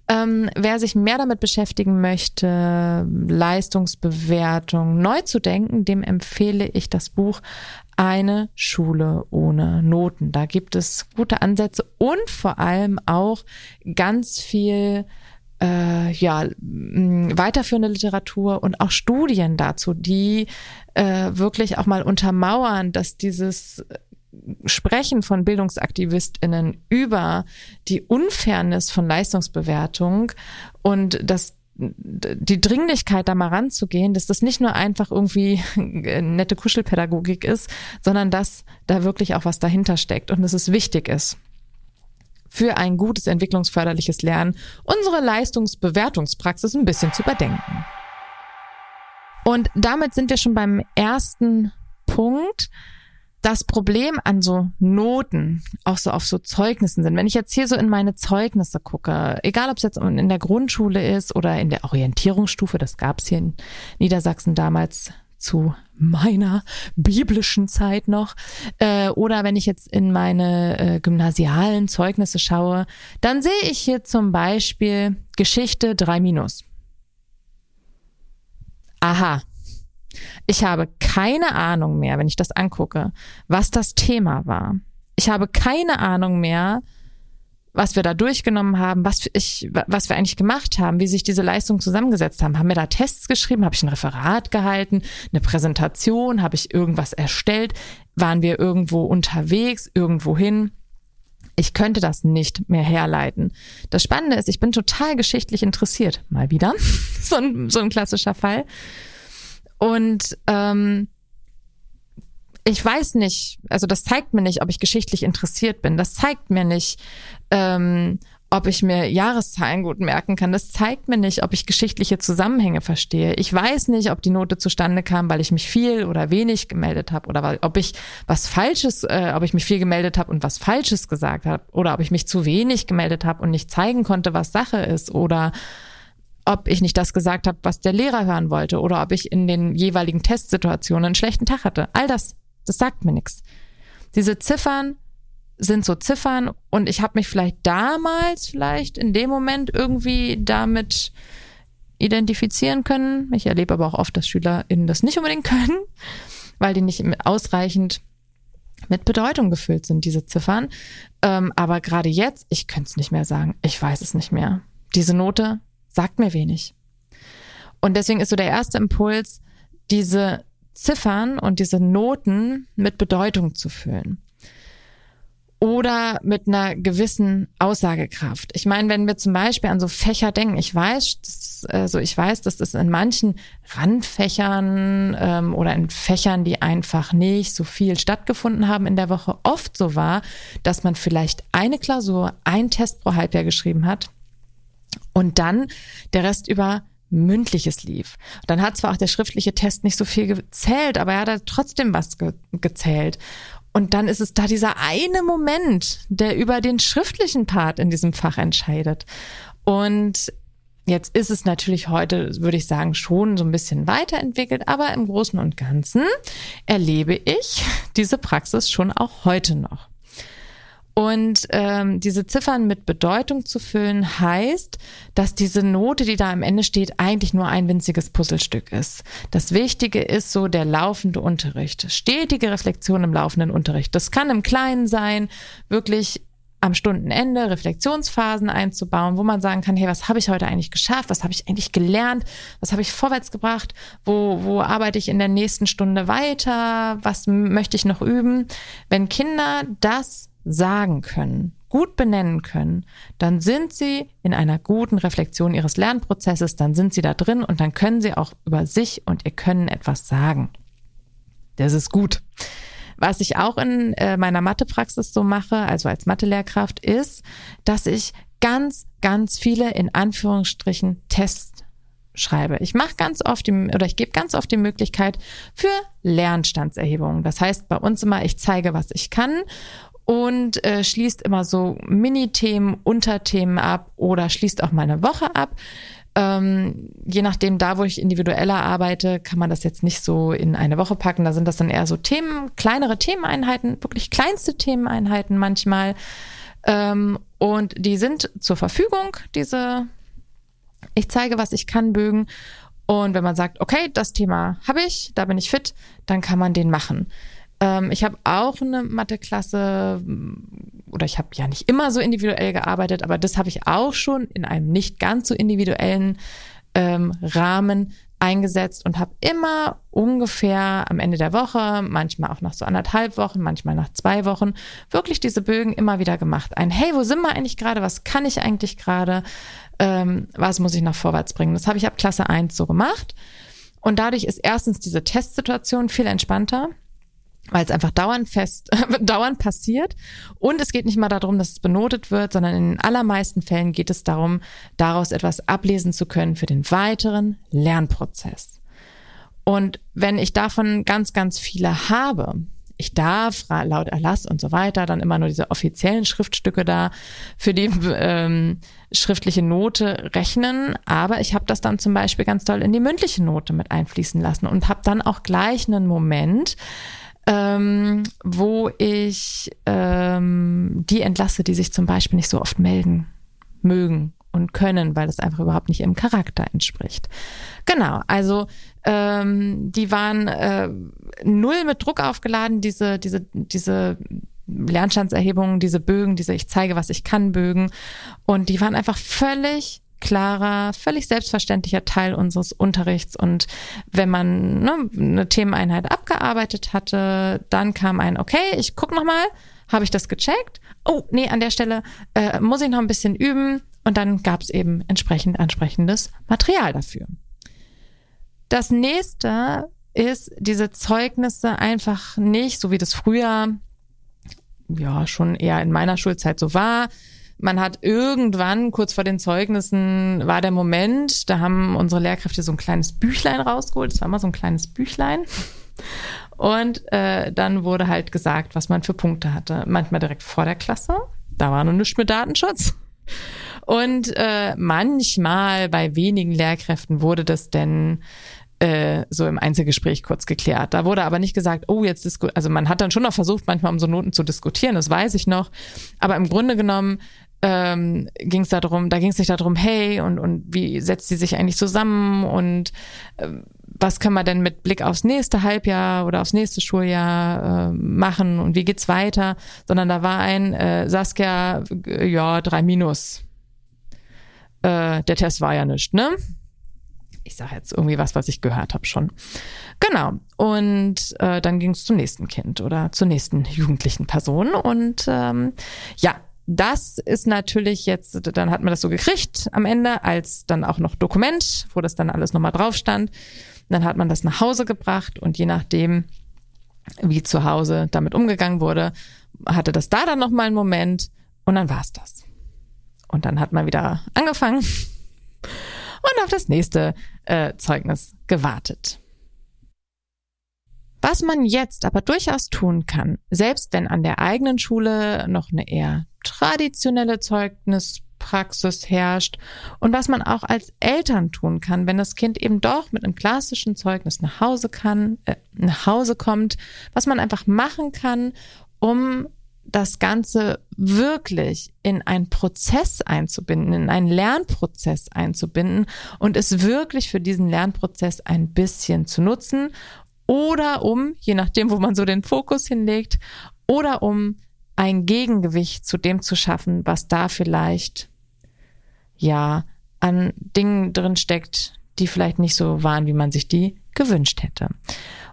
A: Ähm, wer sich mehr damit beschäftigen möchte, Leistungsbewertung neu zu denken, dem empfehle ich das Buch Eine Schule ohne Noten. Da gibt es gute Ansätze und vor allem auch ganz viel äh, ja, weiterführende Literatur und auch Studien dazu, die äh, wirklich auch mal untermauern, dass dieses Sprechen von BildungsaktivistInnen über die Unfairness von Leistungsbewertung und das die Dringlichkeit, da mal ranzugehen, dass das nicht nur einfach irgendwie [laughs] nette Kuschelpädagogik ist, sondern dass da wirklich auch was dahinter steckt und dass es wichtig ist für ein gutes entwicklungsförderliches Lernen, unsere Leistungsbewertungspraxis ein bisschen zu überdenken. Und damit sind wir schon beim ersten Punkt das Problem an so Noten, auch so auf so Zeugnissen sind, wenn ich jetzt hier so in meine Zeugnisse gucke, egal ob es jetzt in der Grundschule ist oder in der Orientierungsstufe, das gab es hier in Niedersachsen damals zu meiner biblischen Zeit noch, äh, oder wenn ich jetzt in meine äh, gymnasialen Zeugnisse schaue, dann sehe ich hier zum Beispiel Geschichte 3 minus. Aha, ich habe keine Ahnung mehr, wenn ich das angucke, was das Thema war. Ich habe keine Ahnung mehr, was wir da durchgenommen haben, was ich, was wir eigentlich gemacht haben, wie sich diese Leistungen zusammengesetzt haben. Haben wir da Tests geschrieben? Habe ich ein Referat gehalten? Eine Präsentation? Habe ich irgendwas erstellt? Waren wir irgendwo unterwegs? Irgendwo hin? Ich könnte das nicht mehr herleiten. Das Spannende ist, ich bin total geschichtlich interessiert. Mal wieder. [laughs] so, ein, so ein klassischer Fall. Und ähm, ich weiß nicht, also das zeigt mir nicht, ob ich geschichtlich interessiert bin. Das zeigt mir nicht, ähm, ob ich mir Jahreszahlen gut merken kann. Das zeigt mir nicht, ob ich geschichtliche Zusammenhänge verstehe. Ich weiß nicht, ob die Note zustande kam, weil ich mich viel oder wenig gemeldet habe oder weil, ob ich was Falsches, äh, ob ich mich viel gemeldet habe und was Falsches gesagt habe oder ob ich mich zu wenig gemeldet habe und nicht zeigen konnte, was Sache ist oder ob ich nicht das gesagt habe, was der Lehrer hören wollte oder ob ich in den jeweiligen Testsituationen einen schlechten Tag hatte. All das, das sagt mir nichts. Diese Ziffern sind so Ziffern und ich habe mich vielleicht damals, vielleicht in dem Moment irgendwie damit identifizieren können. Ich erlebe aber auch oft, dass SchülerInnen das nicht unbedingt [laughs] können, weil die nicht ausreichend mit Bedeutung gefüllt sind, diese Ziffern. Ähm, aber gerade jetzt, ich könnte es nicht mehr sagen. Ich weiß es nicht mehr. Diese Note sagt mir wenig. Und deswegen ist so der erste Impuls, diese Ziffern und diese Noten mit Bedeutung zu füllen. Oder mit einer gewissen Aussagekraft. Ich meine, wenn wir zum Beispiel an so Fächer denken, ich weiß, dass, also ich weiß, dass das in manchen Randfächern ähm, oder in Fächern, die einfach nicht so viel stattgefunden haben in der Woche, oft so war, dass man vielleicht eine Klausur, ein Test pro Halbjahr geschrieben hat und dann der Rest über mündliches lief. Dann hat zwar auch der schriftliche Test nicht so viel gezählt, aber er hat trotzdem was ge gezählt. Und dann ist es da dieser eine Moment, der über den schriftlichen Part in diesem Fach entscheidet. Und jetzt ist es natürlich heute, würde ich sagen, schon so ein bisschen weiterentwickelt, aber im Großen und Ganzen erlebe ich diese Praxis schon auch heute noch. Und ähm, diese Ziffern mit Bedeutung zu füllen, heißt, dass diese Note, die da am Ende steht, eigentlich nur ein winziges Puzzlestück ist. Das Wichtige ist so der laufende Unterricht, stetige Reflexion im laufenden Unterricht. Das kann im Kleinen sein, wirklich am Stundenende Reflexionsphasen einzubauen, wo man sagen kann, hey, was habe ich heute eigentlich geschafft? Was habe ich eigentlich gelernt? Was habe ich vorwärts gebracht? Wo, wo arbeite ich in der nächsten Stunde weiter? Was möchte ich noch üben? Wenn Kinder das sagen können, gut benennen können, dann sind sie in einer guten Reflexion ihres Lernprozesses, dann sind sie da drin und dann können sie auch über sich und ihr Können etwas sagen. Das ist gut. Was ich auch in äh, meiner Mathepraxis so mache, also als Mathelehrkraft, ist, dass ich ganz, ganz viele in Anführungsstrichen Tests schreibe. Ich mache ganz oft die, oder ich gebe ganz oft die Möglichkeit für Lernstandserhebungen. Das heißt bei uns immer, ich zeige, was ich kann und äh, schließt immer so Mini-Themen, Unterthemen ab oder schließt auch mal eine Woche ab. Ähm, je nachdem, da wo ich individueller arbeite, kann man das jetzt nicht so in eine Woche packen. Da sind das dann eher so Themen, kleinere Themeneinheiten, wirklich kleinste Themeneinheiten manchmal. Ähm, und die sind zur Verfügung, diese Ich zeige, was ich kann, Bögen. Und wenn man sagt, okay, das Thema habe ich, da bin ich fit, dann kann man den machen. Ähm, ich habe auch eine Matheklasse, oder ich habe ja nicht immer so individuell gearbeitet, aber das habe ich auch schon in einem nicht ganz so individuellen ähm, Rahmen eingesetzt und habe immer ungefähr am Ende der Woche, manchmal auch nach so anderthalb Wochen, manchmal nach zwei Wochen, wirklich diese Bögen immer wieder gemacht. Ein, hey, wo sind wir eigentlich gerade? Was kann ich eigentlich gerade? Ähm, was muss ich nach vorwärts bringen? Das habe ich ab Klasse 1 so gemacht. Und dadurch ist erstens diese Testsituation viel entspannter weil es einfach dauernd fest, [laughs] dauernd passiert. Und es geht nicht mal darum, dass es benotet wird, sondern in den allermeisten Fällen geht es darum, daraus etwas ablesen zu können für den weiteren Lernprozess. Und wenn ich davon ganz, ganz viele habe, ich darf laut Erlass und so weiter dann immer nur diese offiziellen Schriftstücke da für die ähm, schriftliche Note rechnen, aber ich habe das dann zum Beispiel ganz toll in die mündliche Note mit einfließen lassen und habe dann auch gleich einen Moment, ähm, wo ich ähm, die entlasse, die sich zum Beispiel nicht so oft melden mögen und können, weil das einfach überhaupt nicht ihrem Charakter entspricht. Genau, also ähm, die waren äh, null mit Druck aufgeladen, diese, diese, diese Lernstandserhebungen, diese Bögen, diese Ich zeige, was ich kann Bögen. Und die waren einfach völlig klarer, völlig selbstverständlicher Teil unseres Unterrichts. Und wenn man ne, eine Themeneinheit abgearbeitet hatte, dann kam ein, okay, ich guck noch mal, habe ich das gecheckt? Oh, nee, an der Stelle äh, muss ich noch ein bisschen üben. Und dann gab es eben entsprechend ansprechendes Material dafür. Das nächste ist diese Zeugnisse einfach nicht, so wie das früher ja schon eher in meiner Schulzeit so war, man hat irgendwann, kurz vor den Zeugnissen, war der Moment, da haben unsere Lehrkräfte so ein kleines Büchlein rausgeholt. Das war immer so ein kleines Büchlein. Und äh, dann wurde halt gesagt, was man für Punkte hatte. Manchmal direkt vor der Klasse. Da war nur nichts mit Datenschutz. Und äh, manchmal bei wenigen Lehrkräften wurde das denn äh, so im Einzelgespräch kurz geklärt. Da wurde aber nicht gesagt, oh, jetzt disku also man hat dann schon noch versucht, manchmal um so Noten zu diskutieren, das weiß ich noch. Aber im Grunde genommen ähm, ging es darum, da ging es nicht darum, hey, und, und wie setzt sie sich eigentlich zusammen und äh, was kann man denn mit Blick aufs nächste Halbjahr oder aufs nächste Schuljahr äh, machen und wie geht's weiter, sondern da war ein äh, Saskia, äh, ja, drei Minus. Äh, der Test war ja nicht, ne? Ich sage jetzt irgendwie was, was ich gehört habe schon. Genau. Und äh, dann ging es zum nächsten Kind oder zur nächsten jugendlichen Person. Und ähm, ja, das ist natürlich jetzt, dann hat man das so gekriegt am Ende als dann auch noch Dokument, wo das dann alles nochmal drauf stand. Dann hat man das nach Hause gebracht und je nachdem, wie zu Hause damit umgegangen wurde, hatte das da dann nochmal einen Moment und dann war's das. Und dann hat man wieder angefangen [laughs] und auf das nächste äh, Zeugnis gewartet. Was man jetzt aber durchaus tun kann, selbst wenn an der eigenen Schule noch eine eher traditionelle Zeugnispraxis herrscht und was man auch als Eltern tun kann, wenn das Kind eben doch mit einem klassischen Zeugnis nach Hause kann, äh, nach Hause kommt, was man einfach machen kann, um das Ganze wirklich in einen Prozess einzubinden, in einen Lernprozess einzubinden und es wirklich für diesen Lernprozess ein bisschen zu nutzen oder um, je nachdem, wo man so den Fokus hinlegt, oder um ein Gegengewicht zu dem zu schaffen, was da vielleicht ja an Dingen drin steckt, die vielleicht nicht so waren, wie man sich die gewünscht hätte.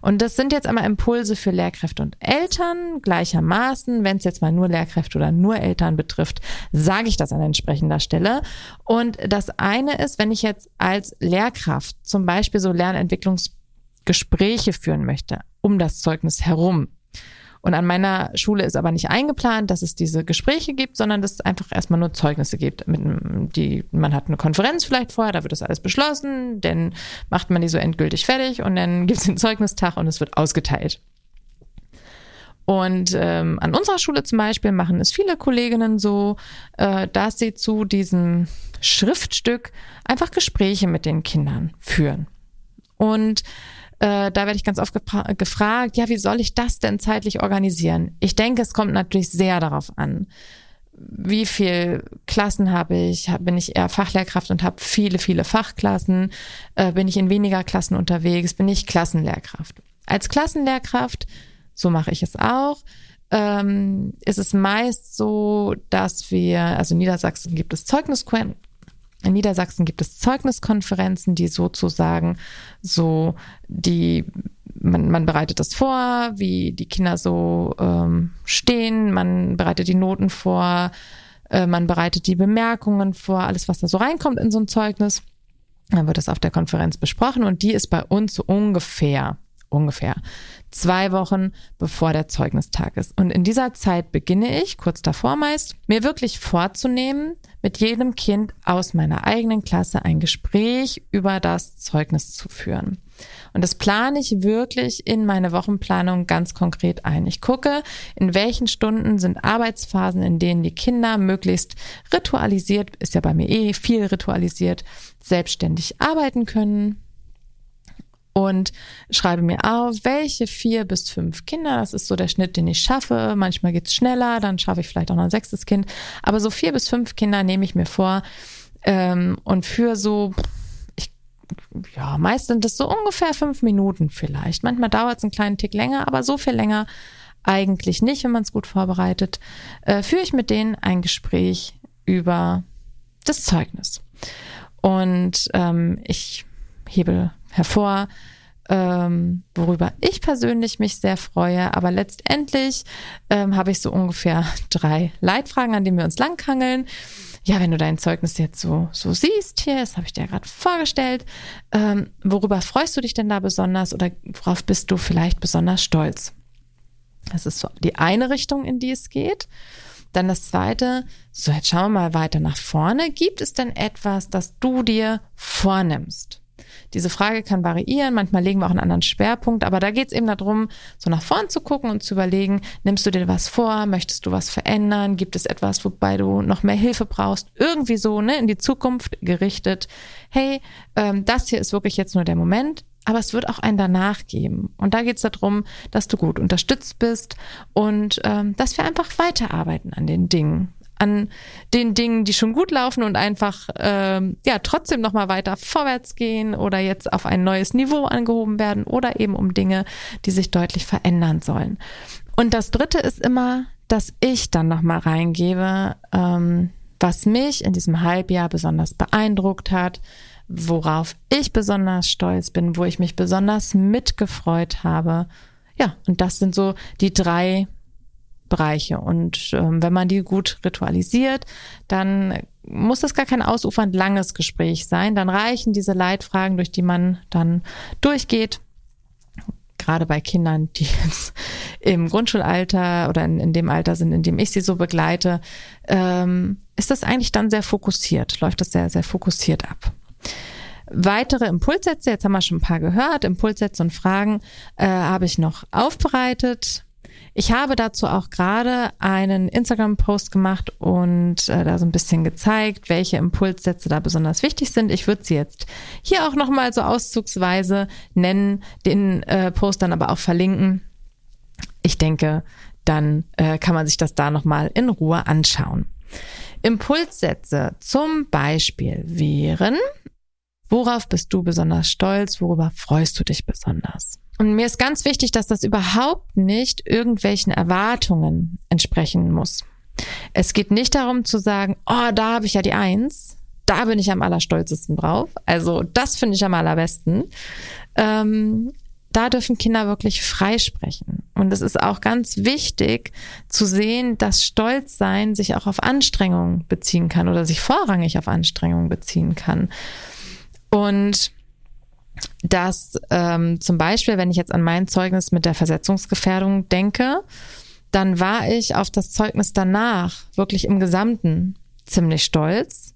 A: Und das sind jetzt einmal Impulse für Lehrkräfte und Eltern gleichermaßen. Wenn es jetzt mal nur Lehrkräfte oder nur Eltern betrifft, sage ich das an entsprechender Stelle. Und das eine ist, wenn ich jetzt als Lehrkraft zum Beispiel so Lernentwicklungsgespräche führen möchte, um das Zeugnis herum, und an meiner Schule ist aber nicht eingeplant, dass es diese Gespräche gibt, sondern dass es einfach erstmal nur Zeugnisse gibt. Mit, die, man hat eine Konferenz vielleicht vorher, da wird das alles beschlossen, dann macht man die so endgültig fertig und dann gibt es den Zeugnistag und es wird ausgeteilt. Und ähm, an unserer Schule zum Beispiel machen es viele Kolleginnen so, äh, dass sie zu diesem Schriftstück einfach Gespräche mit den Kindern führen. Und äh, da werde ich ganz oft gefragt, ja, wie soll ich das denn zeitlich organisieren? Ich denke, es kommt natürlich sehr darauf an. Wie viel Klassen habe ich? Bin ich eher Fachlehrkraft und habe viele, viele Fachklassen? Äh, bin ich in weniger Klassen unterwegs? Bin ich Klassenlehrkraft? Als Klassenlehrkraft, so mache ich es auch, ähm, ist es meist so, dass wir, also in Niedersachsen gibt es Zeugnisquellen. In Niedersachsen gibt es Zeugniskonferenzen, die sozusagen so die man, man bereitet das vor, wie die Kinder so ähm, stehen, man bereitet die Noten vor, äh, man bereitet die Bemerkungen vor, alles, was da so reinkommt in so ein Zeugnis. Dann wird das auf der Konferenz besprochen und die ist bei uns ungefähr ungefähr zwei Wochen bevor der Zeugnistag ist. Und in dieser Zeit beginne ich, kurz davor meist, mir wirklich vorzunehmen, mit jedem Kind aus meiner eigenen Klasse ein Gespräch über das Zeugnis zu führen. Und das plane ich wirklich in meine Wochenplanung ganz konkret ein. Ich gucke, in welchen Stunden sind Arbeitsphasen, in denen die Kinder möglichst ritualisiert, ist ja bei mir eh viel ritualisiert, selbstständig arbeiten können und schreibe mir auf, welche vier bis fünf Kinder, das ist so der Schnitt, den ich schaffe. Manchmal geht's schneller, dann schaffe ich vielleicht auch noch ein sechstes Kind. Aber so vier bis fünf Kinder nehme ich mir vor. Ähm, und für so, ich, ja, meist sind es so ungefähr fünf Minuten vielleicht. Manchmal dauert es einen kleinen Tick länger, aber so viel länger eigentlich nicht, wenn man es gut vorbereitet. Äh, führe ich mit denen ein Gespräch über das Zeugnis. Und ähm, ich hebe hervor, ähm, worüber ich persönlich mich sehr freue. Aber letztendlich ähm, habe ich so ungefähr [laughs] drei Leitfragen, an denen wir uns langhangeln. Ja, wenn du dein Zeugnis jetzt so, so siehst hier, das habe ich dir gerade vorgestellt, ähm, worüber freust du dich denn da besonders oder worauf bist du vielleicht besonders stolz? Das ist so die eine Richtung, in die es geht. Dann das zweite, so jetzt schauen wir mal weiter nach vorne. Gibt es denn etwas, das du dir vornimmst? Diese Frage kann variieren, manchmal legen wir auch einen anderen Schwerpunkt, aber da geht es eben darum, so nach vorn zu gucken und zu überlegen, nimmst du dir was vor, möchtest du was verändern, gibt es etwas, wobei du noch mehr Hilfe brauchst, irgendwie so ne, in die Zukunft gerichtet, hey, ähm, das hier ist wirklich jetzt nur der Moment, aber es wird auch einen danach geben. Und da geht es darum, dass du gut unterstützt bist und ähm, dass wir einfach weiterarbeiten an den Dingen an den Dingen, die schon gut laufen und einfach ähm, ja trotzdem noch mal weiter vorwärts gehen oder jetzt auf ein neues Niveau angehoben werden oder eben um Dinge, die sich deutlich verändern sollen. Und das Dritte ist immer, dass ich dann noch mal reingebe, ähm, was mich in diesem Halbjahr besonders beeindruckt hat, worauf ich besonders stolz bin, wo ich mich besonders mitgefreut habe. Ja, und das sind so die drei Bereiche. Und ähm, wenn man die gut ritualisiert, dann muss das gar kein ausufernd langes Gespräch sein. Dann reichen diese Leitfragen, durch die man dann durchgeht. Gerade bei Kindern, die jetzt im Grundschulalter oder in, in dem Alter sind, in dem ich sie so begleite, ähm, ist das eigentlich dann sehr fokussiert, läuft das sehr, sehr fokussiert ab. Weitere Impulssätze, jetzt haben wir schon ein paar gehört, Impulssätze und Fragen äh, habe ich noch aufbereitet. Ich habe dazu auch gerade einen Instagram-Post gemacht und äh, da so ein bisschen gezeigt, welche Impulssätze da besonders wichtig sind. Ich würde sie jetzt hier auch nochmal so auszugsweise nennen, den äh, Post dann aber auch verlinken. Ich denke, dann äh, kann man sich das da nochmal in Ruhe anschauen. Impulssätze zum Beispiel wären, worauf bist du besonders stolz, worüber freust du dich besonders? Und mir ist ganz wichtig, dass das überhaupt nicht irgendwelchen Erwartungen entsprechen muss. Es geht nicht darum zu sagen, oh, da habe ich ja die Eins, da bin ich am allerstolzesten drauf. Also das finde ich am allerbesten. Ähm, da dürfen Kinder wirklich freisprechen. Und es ist auch ganz wichtig zu sehen, dass Stolzsein sich auch auf Anstrengungen beziehen kann oder sich vorrangig auf Anstrengungen beziehen kann. Und dass ähm, zum Beispiel, wenn ich jetzt an mein Zeugnis mit der Versetzungsgefährdung denke, dann war ich auf das Zeugnis danach wirklich im Gesamten ziemlich stolz.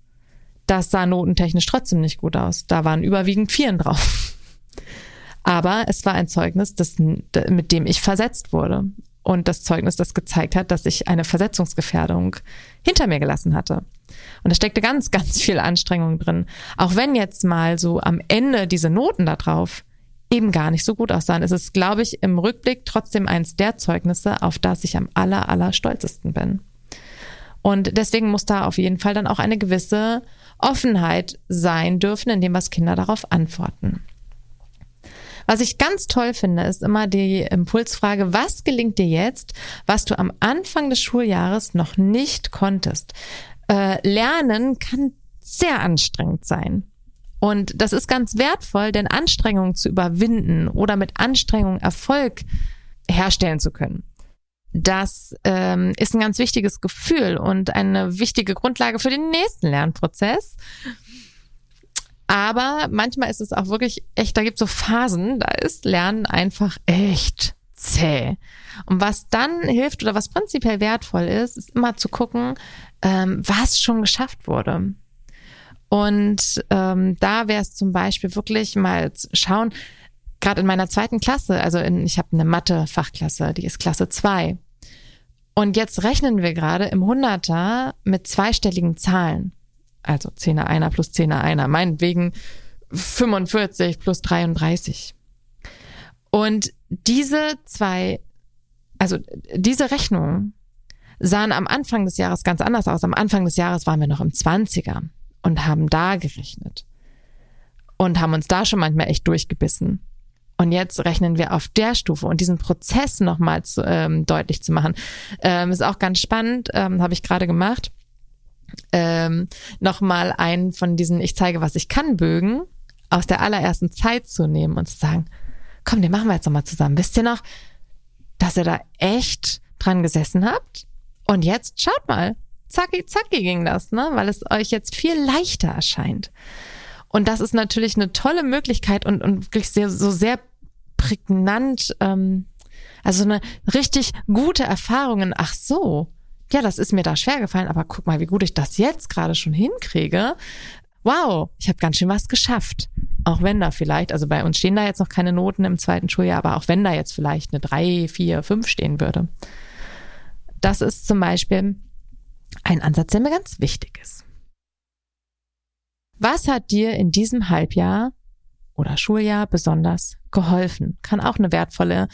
A: Das sah notentechnisch trotzdem nicht gut aus. Da waren überwiegend Vieren drauf. Aber es war ein Zeugnis, das, mit dem ich versetzt wurde. Und das Zeugnis, das gezeigt hat, dass ich eine Versetzungsgefährdung hinter mir gelassen hatte. Und da steckte ganz, ganz viel Anstrengung drin. Auch wenn jetzt mal so am Ende diese Noten da drauf eben gar nicht so gut aussahen, ist es, glaube ich, im Rückblick trotzdem eins der Zeugnisse, auf das ich am aller, aller stolzesten bin. Und deswegen muss da auf jeden Fall dann auch eine gewisse Offenheit sein dürfen, indem was Kinder darauf antworten. Was ich ganz toll finde, ist immer die Impulsfrage, was gelingt dir jetzt, was du am Anfang des Schuljahres noch nicht konntest? Äh, Lernen kann sehr anstrengend sein. Und das ist ganz wertvoll, denn Anstrengungen zu überwinden oder mit Anstrengung Erfolg herstellen zu können. Das ähm, ist ein ganz wichtiges Gefühl und eine wichtige Grundlage für den nächsten Lernprozess. Aber manchmal ist es auch wirklich echt, da gibt es so Phasen, da ist Lernen einfach echt zäh. Und was dann hilft oder was prinzipiell wertvoll ist, ist immer zu gucken, ähm, was schon geschafft wurde. Und ähm, da wäre es zum Beispiel wirklich mal schauen, gerade in meiner zweiten Klasse, also in, ich habe eine Mathe-Fachklasse, die ist Klasse 2. Und jetzt rechnen wir gerade im Hunderter mit zweistelligen Zahlen. Also 10er einer plus 10er einer, meinetwegen 45 plus 33. Und diese zwei, also diese Rechnungen sahen am Anfang des Jahres ganz anders aus. Am Anfang des Jahres waren wir noch im 20er und haben da gerechnet und haben uns da schon manchmal echt durchgebissen. Und jetzt rechnen wir auf der Stufe und diesen Prozess nochmal zu, ähm, deutlich zu machen, ähm, ist auch ganz spannend, ähm, habe ich gerade gemacht. Ähm, nochmal einen von diesen Ich zeige, was ich kann Bögen aus der allerersten Zeit zu nehmen und zu sagen, komm, den machen wir jetzt nochmal zusammen. Wisst ihr noch, dass ihr da echt dran gesessen habt? Und jetzt schaut mal, zacki zacki ging das, ne? Weil es euch jetzt viel leichter erscheint. Und das ist natürlich eine tolle Möglichkeit und, und wirklich sehr, so sehr prägnant, ähm, also eine richtig gute Erfahrung ach so, ja, das ist mir da schwer gefallen, aber guck mal, wie gut ich das jetzt gerade schon hinkriege. Wow, ich habe ganz schön was geschafft. Auch wenn da vielleicht, also bei uns stehen da jetzt noch keine Noten im zweiten Schuljahr, aber auch wenn da jetzt vielleicht eine drei, vier, fünf stehen würde. Das ist zum Beispiel ein Ansatz, der mir ganz wichtig ist. Was hat dir in diesem Halbjahr oder Schuljahr besonders geholfen? Kann auch eine wertvolle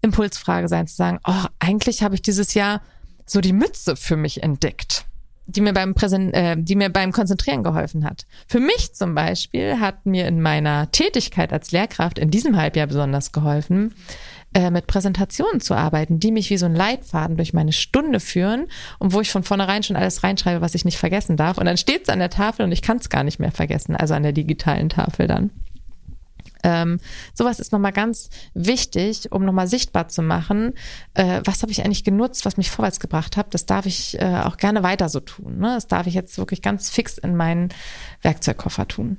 A: Impulsfrage sein, zu sagen, oh, eigentlich habe ich dieses Jahr so die Mütze für mich entdeckt, die mir beim Präsen äh, die mir beim Konzentrieren geholfen hat. Für mich zum Beispiel hat mir in meiner Tätigkeit als Lehrkraft in diesem Halbjahr besonders geholfen, äh, mit Präsentationen zu arbeiten, die mich wie so ein Leitfaden durch meine Stunde führen und wo ich von vornherein schon alles reinschreibe, was ich nicht vergessen darf. Und dann steht es an der Tafel und ich kann es gar nicht mehr vergessen, also an der digitalen Tafel dann. Ähm, sowas ist nochmal ganz wichtig, um nochmal sichtbar zu machen, äh, was habe ich eigentlich genutzt, was mich vorwärts gebracht hat. Das darf ich äh, auch gerne weiter so tun. Ne? Das darf ich jetzt wirklich ganz fix in meinen Werkzeugkoffer tun.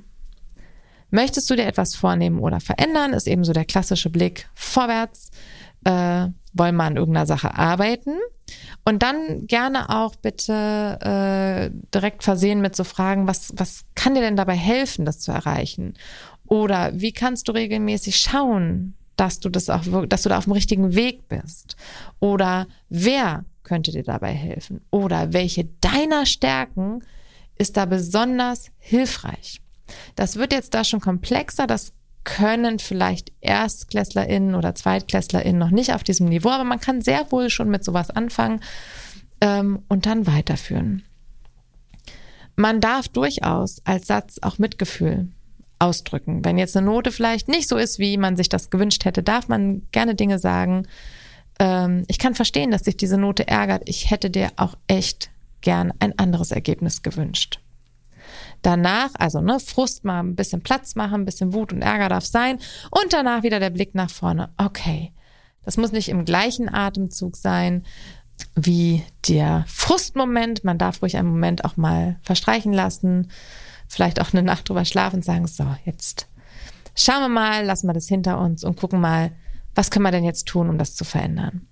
A: Möchtest du dir etwas vornehmen oder verändern, ist eben so der klassische Blick vorwärts. Äh, wollen wir an irgendeiner Sache arbeiten? Und dann gerne auch bitte äh, direkt versehen mit so Fragen, was, was kann dir denn dabei helfen, das zu erreichen? Oder wie kannst du regelmäßig schauen, dass du das auch, dass du da auf dem richtigen Weg bist? Oder wer könnte dir dabei helfen? Oder welche deiner Stärken ist da besonders hilfreich? Das wird jetzt da schon komplexer. Das können vielleicht ErstklässlerInnen oder ZweitklässlerInnen noch nicht auf diesem Niveau, aber man kann sehr wohl schon mit sowas anfangen ähm, und dann weiterführen. Man darf durchaus als Satz auch Mitgefühl ausdrücken. Wenn jetzt eine Note vielleicht nicht so ist, wie man sich das gewünscht hätte, darf man gerne Dinge sagen. Ähm, ich kann verstehen, dass sich diese Note ärgert. Ich hätte dir auch echt gern ein anderes Ergebnis gewünscht. Danach, also ne, Frust mal ein bisschen Platz machen, ein bisschen Wut und Ärger darf sein und danach wieder der Blick nach vorne. Okay, das muss nicht im gleichen Atemzug sein wie der Frustmoment. Man darf ruhig einen Moment auch mal verstreichen lassen, vielleicht auch eine Nacht drüber schlafen und sagen, so, jetzt schauen wir mal, lassen wir das hinter uns und gucken mal, was können wir denn jetzt tun, um das zu verändern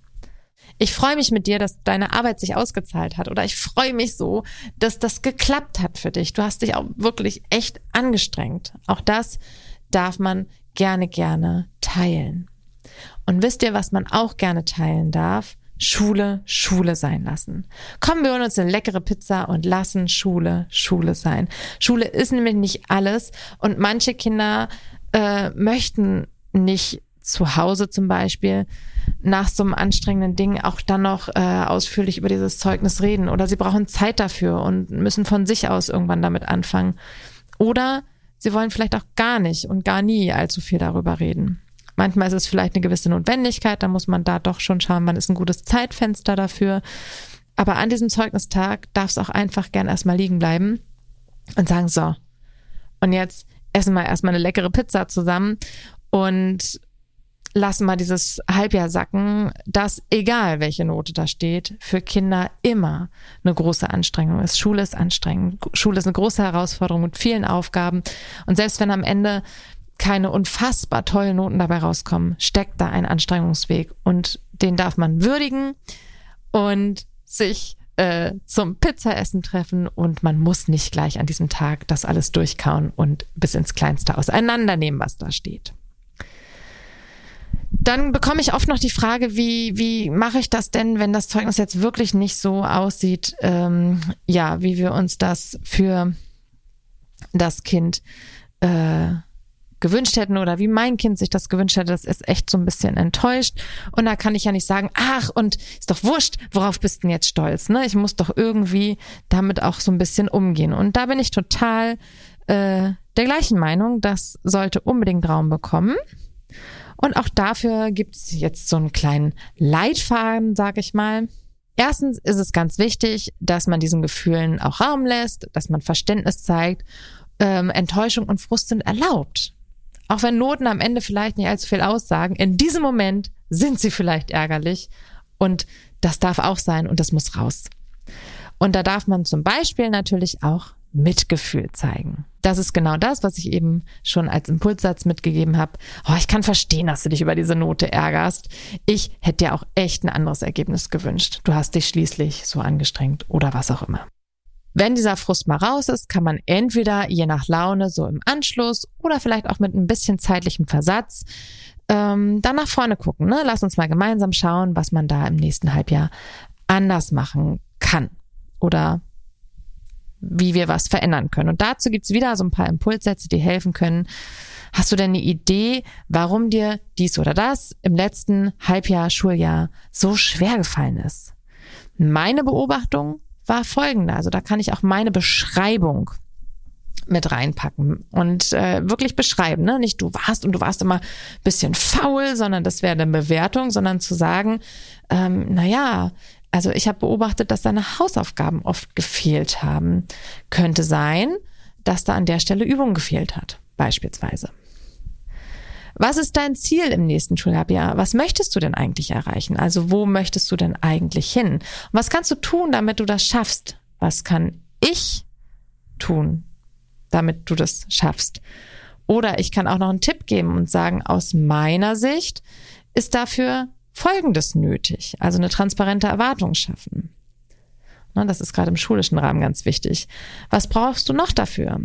A: ich freue mich mit dir, dass deine Arbeit sich ausgezahlt hat oder ich freue mich so, dass das geklappt hat für dich. Du hast dich auch wirklich echt angestrengt. Auch das darf man gerne, gerne teilen. Und wisst ihr, was man auch gerne teilen darf? Schule Schule sein lassen. Kommen wir uns eine leckere Pizza und lassen Schule Schule sein. Schule ist nämlich nicht alles und manche Kinder äh, möchten nicht zu Hause zum Beispiel nach so einem anstrengenden Ding auch dann noch äh, ausführlich über dieses Zeugnis reden oder sie brauchen Zeit dafür und müssen von sich aus irgendwann damit anfangen. Oder sie wollen vielleicht auch gar nicht und gar nie allzu viel darüber reden. Manchmal ist es vielleicht eine gewisse Notwendigkeit, da muss man da doch schon schauen, wann ist ein gutes Zeitfenster dafür. Aber an diesem Zeugnistag darf es auch einfach gern erstmal liegen bleiben und sagen, so, und jetzt essen wir erstmal eine leckere Pizza zusammen und lassen mal dieses Halbjahr sacken, dass egal welche Note da steht, für Kinder immer eine große Anstrengung ist. Schule ist anstrengend. Schule ist eine große Herausforderung mit vielen Aufgaben. Und selbst wenn am Ende keine unfassbar tollen Noten dabei rauskommen, steckt da ein Anstrengungsweg und den darf man würdigen und sich äh, zum Pizzaessen treffen und man muss nicht gleich an diesem Tag das alles durchkauen und bis ins Kleinste auseinandernehmen, was da steht. Dann bekomme ich oft noch die Frage, wie, wie mache ich das denn, wenn das Zeugnis jetzt wirklich nicht so aussieht, ähm, ja, wie wir uns das für das Kind äh, gewünscht hätten oder wie mein Kind sich das gewünscht hätte, das ist echt so ein bisschen enttäuscht. Und da kann ich ja nicht sagen, ach, und ist doch wurscht, worauf bist du denn jetzt stolz? Ne? Ich muss doch irgendwie damit auch so ein bisschen umgehen. Und da bin ich total äh, der gleichen Meinung, das sollte unbedingt Raum bekommen. Und auch dafür gibt's jetzt so einen kleinen Leitfaden, sag ich mal. Erstens ist es ganz wichtig, dass man diesen Gefühlen auch Raum lässt, dass man Verständnis zeigt. Ähm, Enttäuschung und Frust sind erlaubt. Auch wenn Noten am Ende vielleicht nicht allzu viel aussagen, in diesem Moment sind sie vielleicht ärgerlich und das darf auch sein und das muss raus. Und da darf man zum Beispiel natürlich auch Mitgefühl zeigen. Das ist genau das, was ich eben schon als Impulssatz mitgegeben habe. Oh, ich kann verstehen, dass du dich über diese Note ärgerst. Ich hätte dir auch echt ein anderes Ergebnis gewünscht. Du hast dich schließlich so angestrengt oder was auch immer. Wenn dieser Frust mal raus ist, kann man entweder je nach Laune so im Anschluss oder vielleicht auch mit ein bisschen zeitlichem Versatz ähm, dann nach vorne gucken. Ne? Lass uns mal gemeinsam schauen, was man da im nächsten Halbjahr anders machen kann oder wie wir was verändern können. Und dazu gibt's wieder so ein paar Impulssätze, die helfen können. Hast du denn eine Idee, warum dir dies oder das im letzten Halbjahr, Schuljahr so schwer gefallen ist? Meine Beobachtung war folgende. Also da kann ich auch meine Beschreibung mit reinpacken und äh, wirklich beschreiben, ne? Nicht du warst und du warst immer bisschen faul, sondern das wäre eine Bewertung, sondern zu sagen, ähm, na ja, also ich habe beobachtet, dass deine Hausaufgaben oft gefehlt haben. Könnte sein, dass da an der Stelle Übung gefehlt hat, beispielsweise. Was ist dein Ziel im nächsten Schuljahr? Was möchtest du denn eigentlich erreichen? Also wo möchtest du denn eigentlich hin? Was kannst du tun, damit du das schaffst? Was kann ich tun, damit du das schaffst? Oder ich kann auch noch einen Tipp geben und sagen, aus meiner Sicht ist dafür Folgendes nötig. Also eine transparente Erwartung schaffen. Das ist gerade im schulischen Rahmen ganz wichtig. Was brauchst du noch dafür?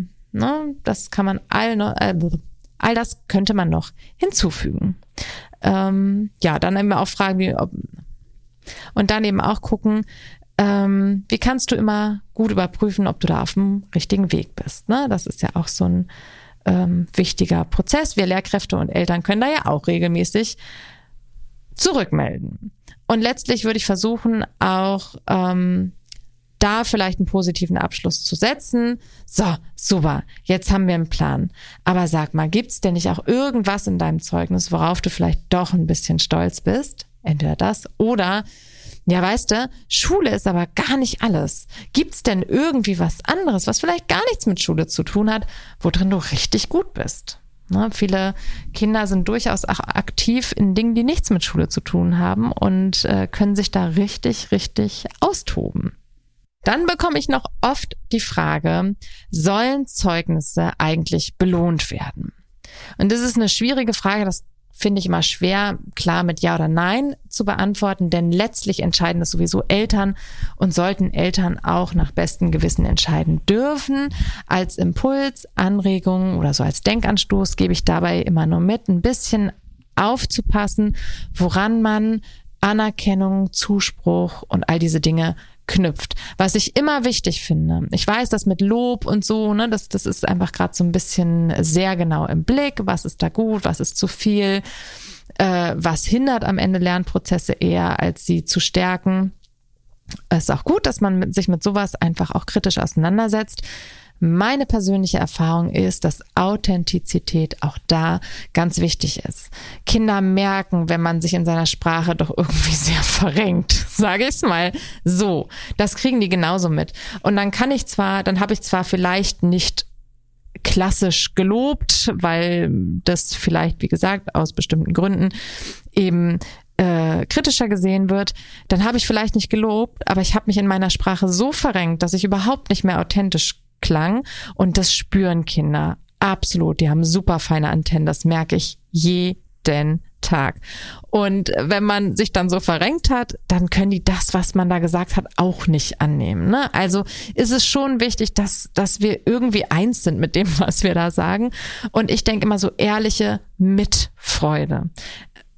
A: Das kann man all, äh, All das könnte man noch hinzufügen. Ähm, ja, dann eben auch fragen, wie, ob, und dann eben auch gucken, ähm, wie kannst du immer gut überprüfen, ob du da auf dem richtigen Weg bist. Ne? Das ist ja auch so ein ähm, wichtiger Prozess. Wir Lehrkräfte und Eltern können da ja auch regelmäßig zurückmelden. Und letztlich würde ich versuchen, auch ähm, da vielleicht einen positiven Abschluss zu setzen. So, super, jetzt haben wir einen Plan. Aber sag mal, gibt's denn nicht auch irgendwas in deinem Zeugnis, worauf du vielleicht doch ein bisschen stolz bist? Entweder das oder ja, weißt du, Schule ist aber gar nicht alles. Gibt's denn irgendwie was anderes, was vielleicht gar nichts mit Schule zu tun hat, worin du richtig gut bist? Ne, viele Kinder sind durchaus auch aktiv in Dingen, die nichts mit Schule zu tun haben und äh, können sich da richtig, richtig austoben. Dann bekomme ich noch oft die Frage, sollen Zeugnisse eigentlich belohnt werden? Und das ist eine schwierige Frage, das finde ich immer schwer, klar mit Ja oder Nein zu beantworten, denn letztlich entscheiden das sowieso Eltern und sollten Eltern auch nach bestem Gewissen entscheiden dürfen. Als Impuls, Anregung oder so als Denkanstoß gebe ich dabei immer nur mit, ein bisschen aufzupassen, woran man Anerkennung, Zuspruch und all diese Dinge knüpft. Was ich immer wichtig finde. Ich weiß, dass mit Lob und so, ne, das, das ist einfach gerade so ein bisschen sehr genau im Blick. Was ist da gut, was ist zu viel, äh, was hindert am Ende Lernprozesse eher, als sie zu stärken. Es ist auch gut, dass man mit, sich mit sowas einfach auch kritisch auseinandersetzt. Meine persönliche Erfahrung ist, dass Authentizität auch da ganz wichtig ist. Kinder merken, wenn man sich in seiner Sprache doch irgendwie sehr verrenkt, [laughs] sage ich es mal so. Das kriegen die genauso mit. Und dann kann ich zwar, dann habe ich zwar vielleicht nicht klassisch gelobt, weil das vielleicht, wie gesagt, aus bestimmten Gründen eben äh, kritischer gesehen wird, dann habe ich vielleicht nicht gelobt, aber ich habe mich in meiner Sprache so verrenkt, dass ich überhaupt nicht mehr authentisch klang und das spüren Kinder absolut. Die haben super feine Antennen, das merke ich jeden Tag. Und wenn man sich dann so verrenkt hat, dann können die das, was man da gesagt hat, auch nicht annehmen. Ne? Also ist es schon wichtig, dass, dass wir irgendwie eins sind mit dem, [laughs] was wir da sagen. Und ich denke immer so ehrliche Mitfreude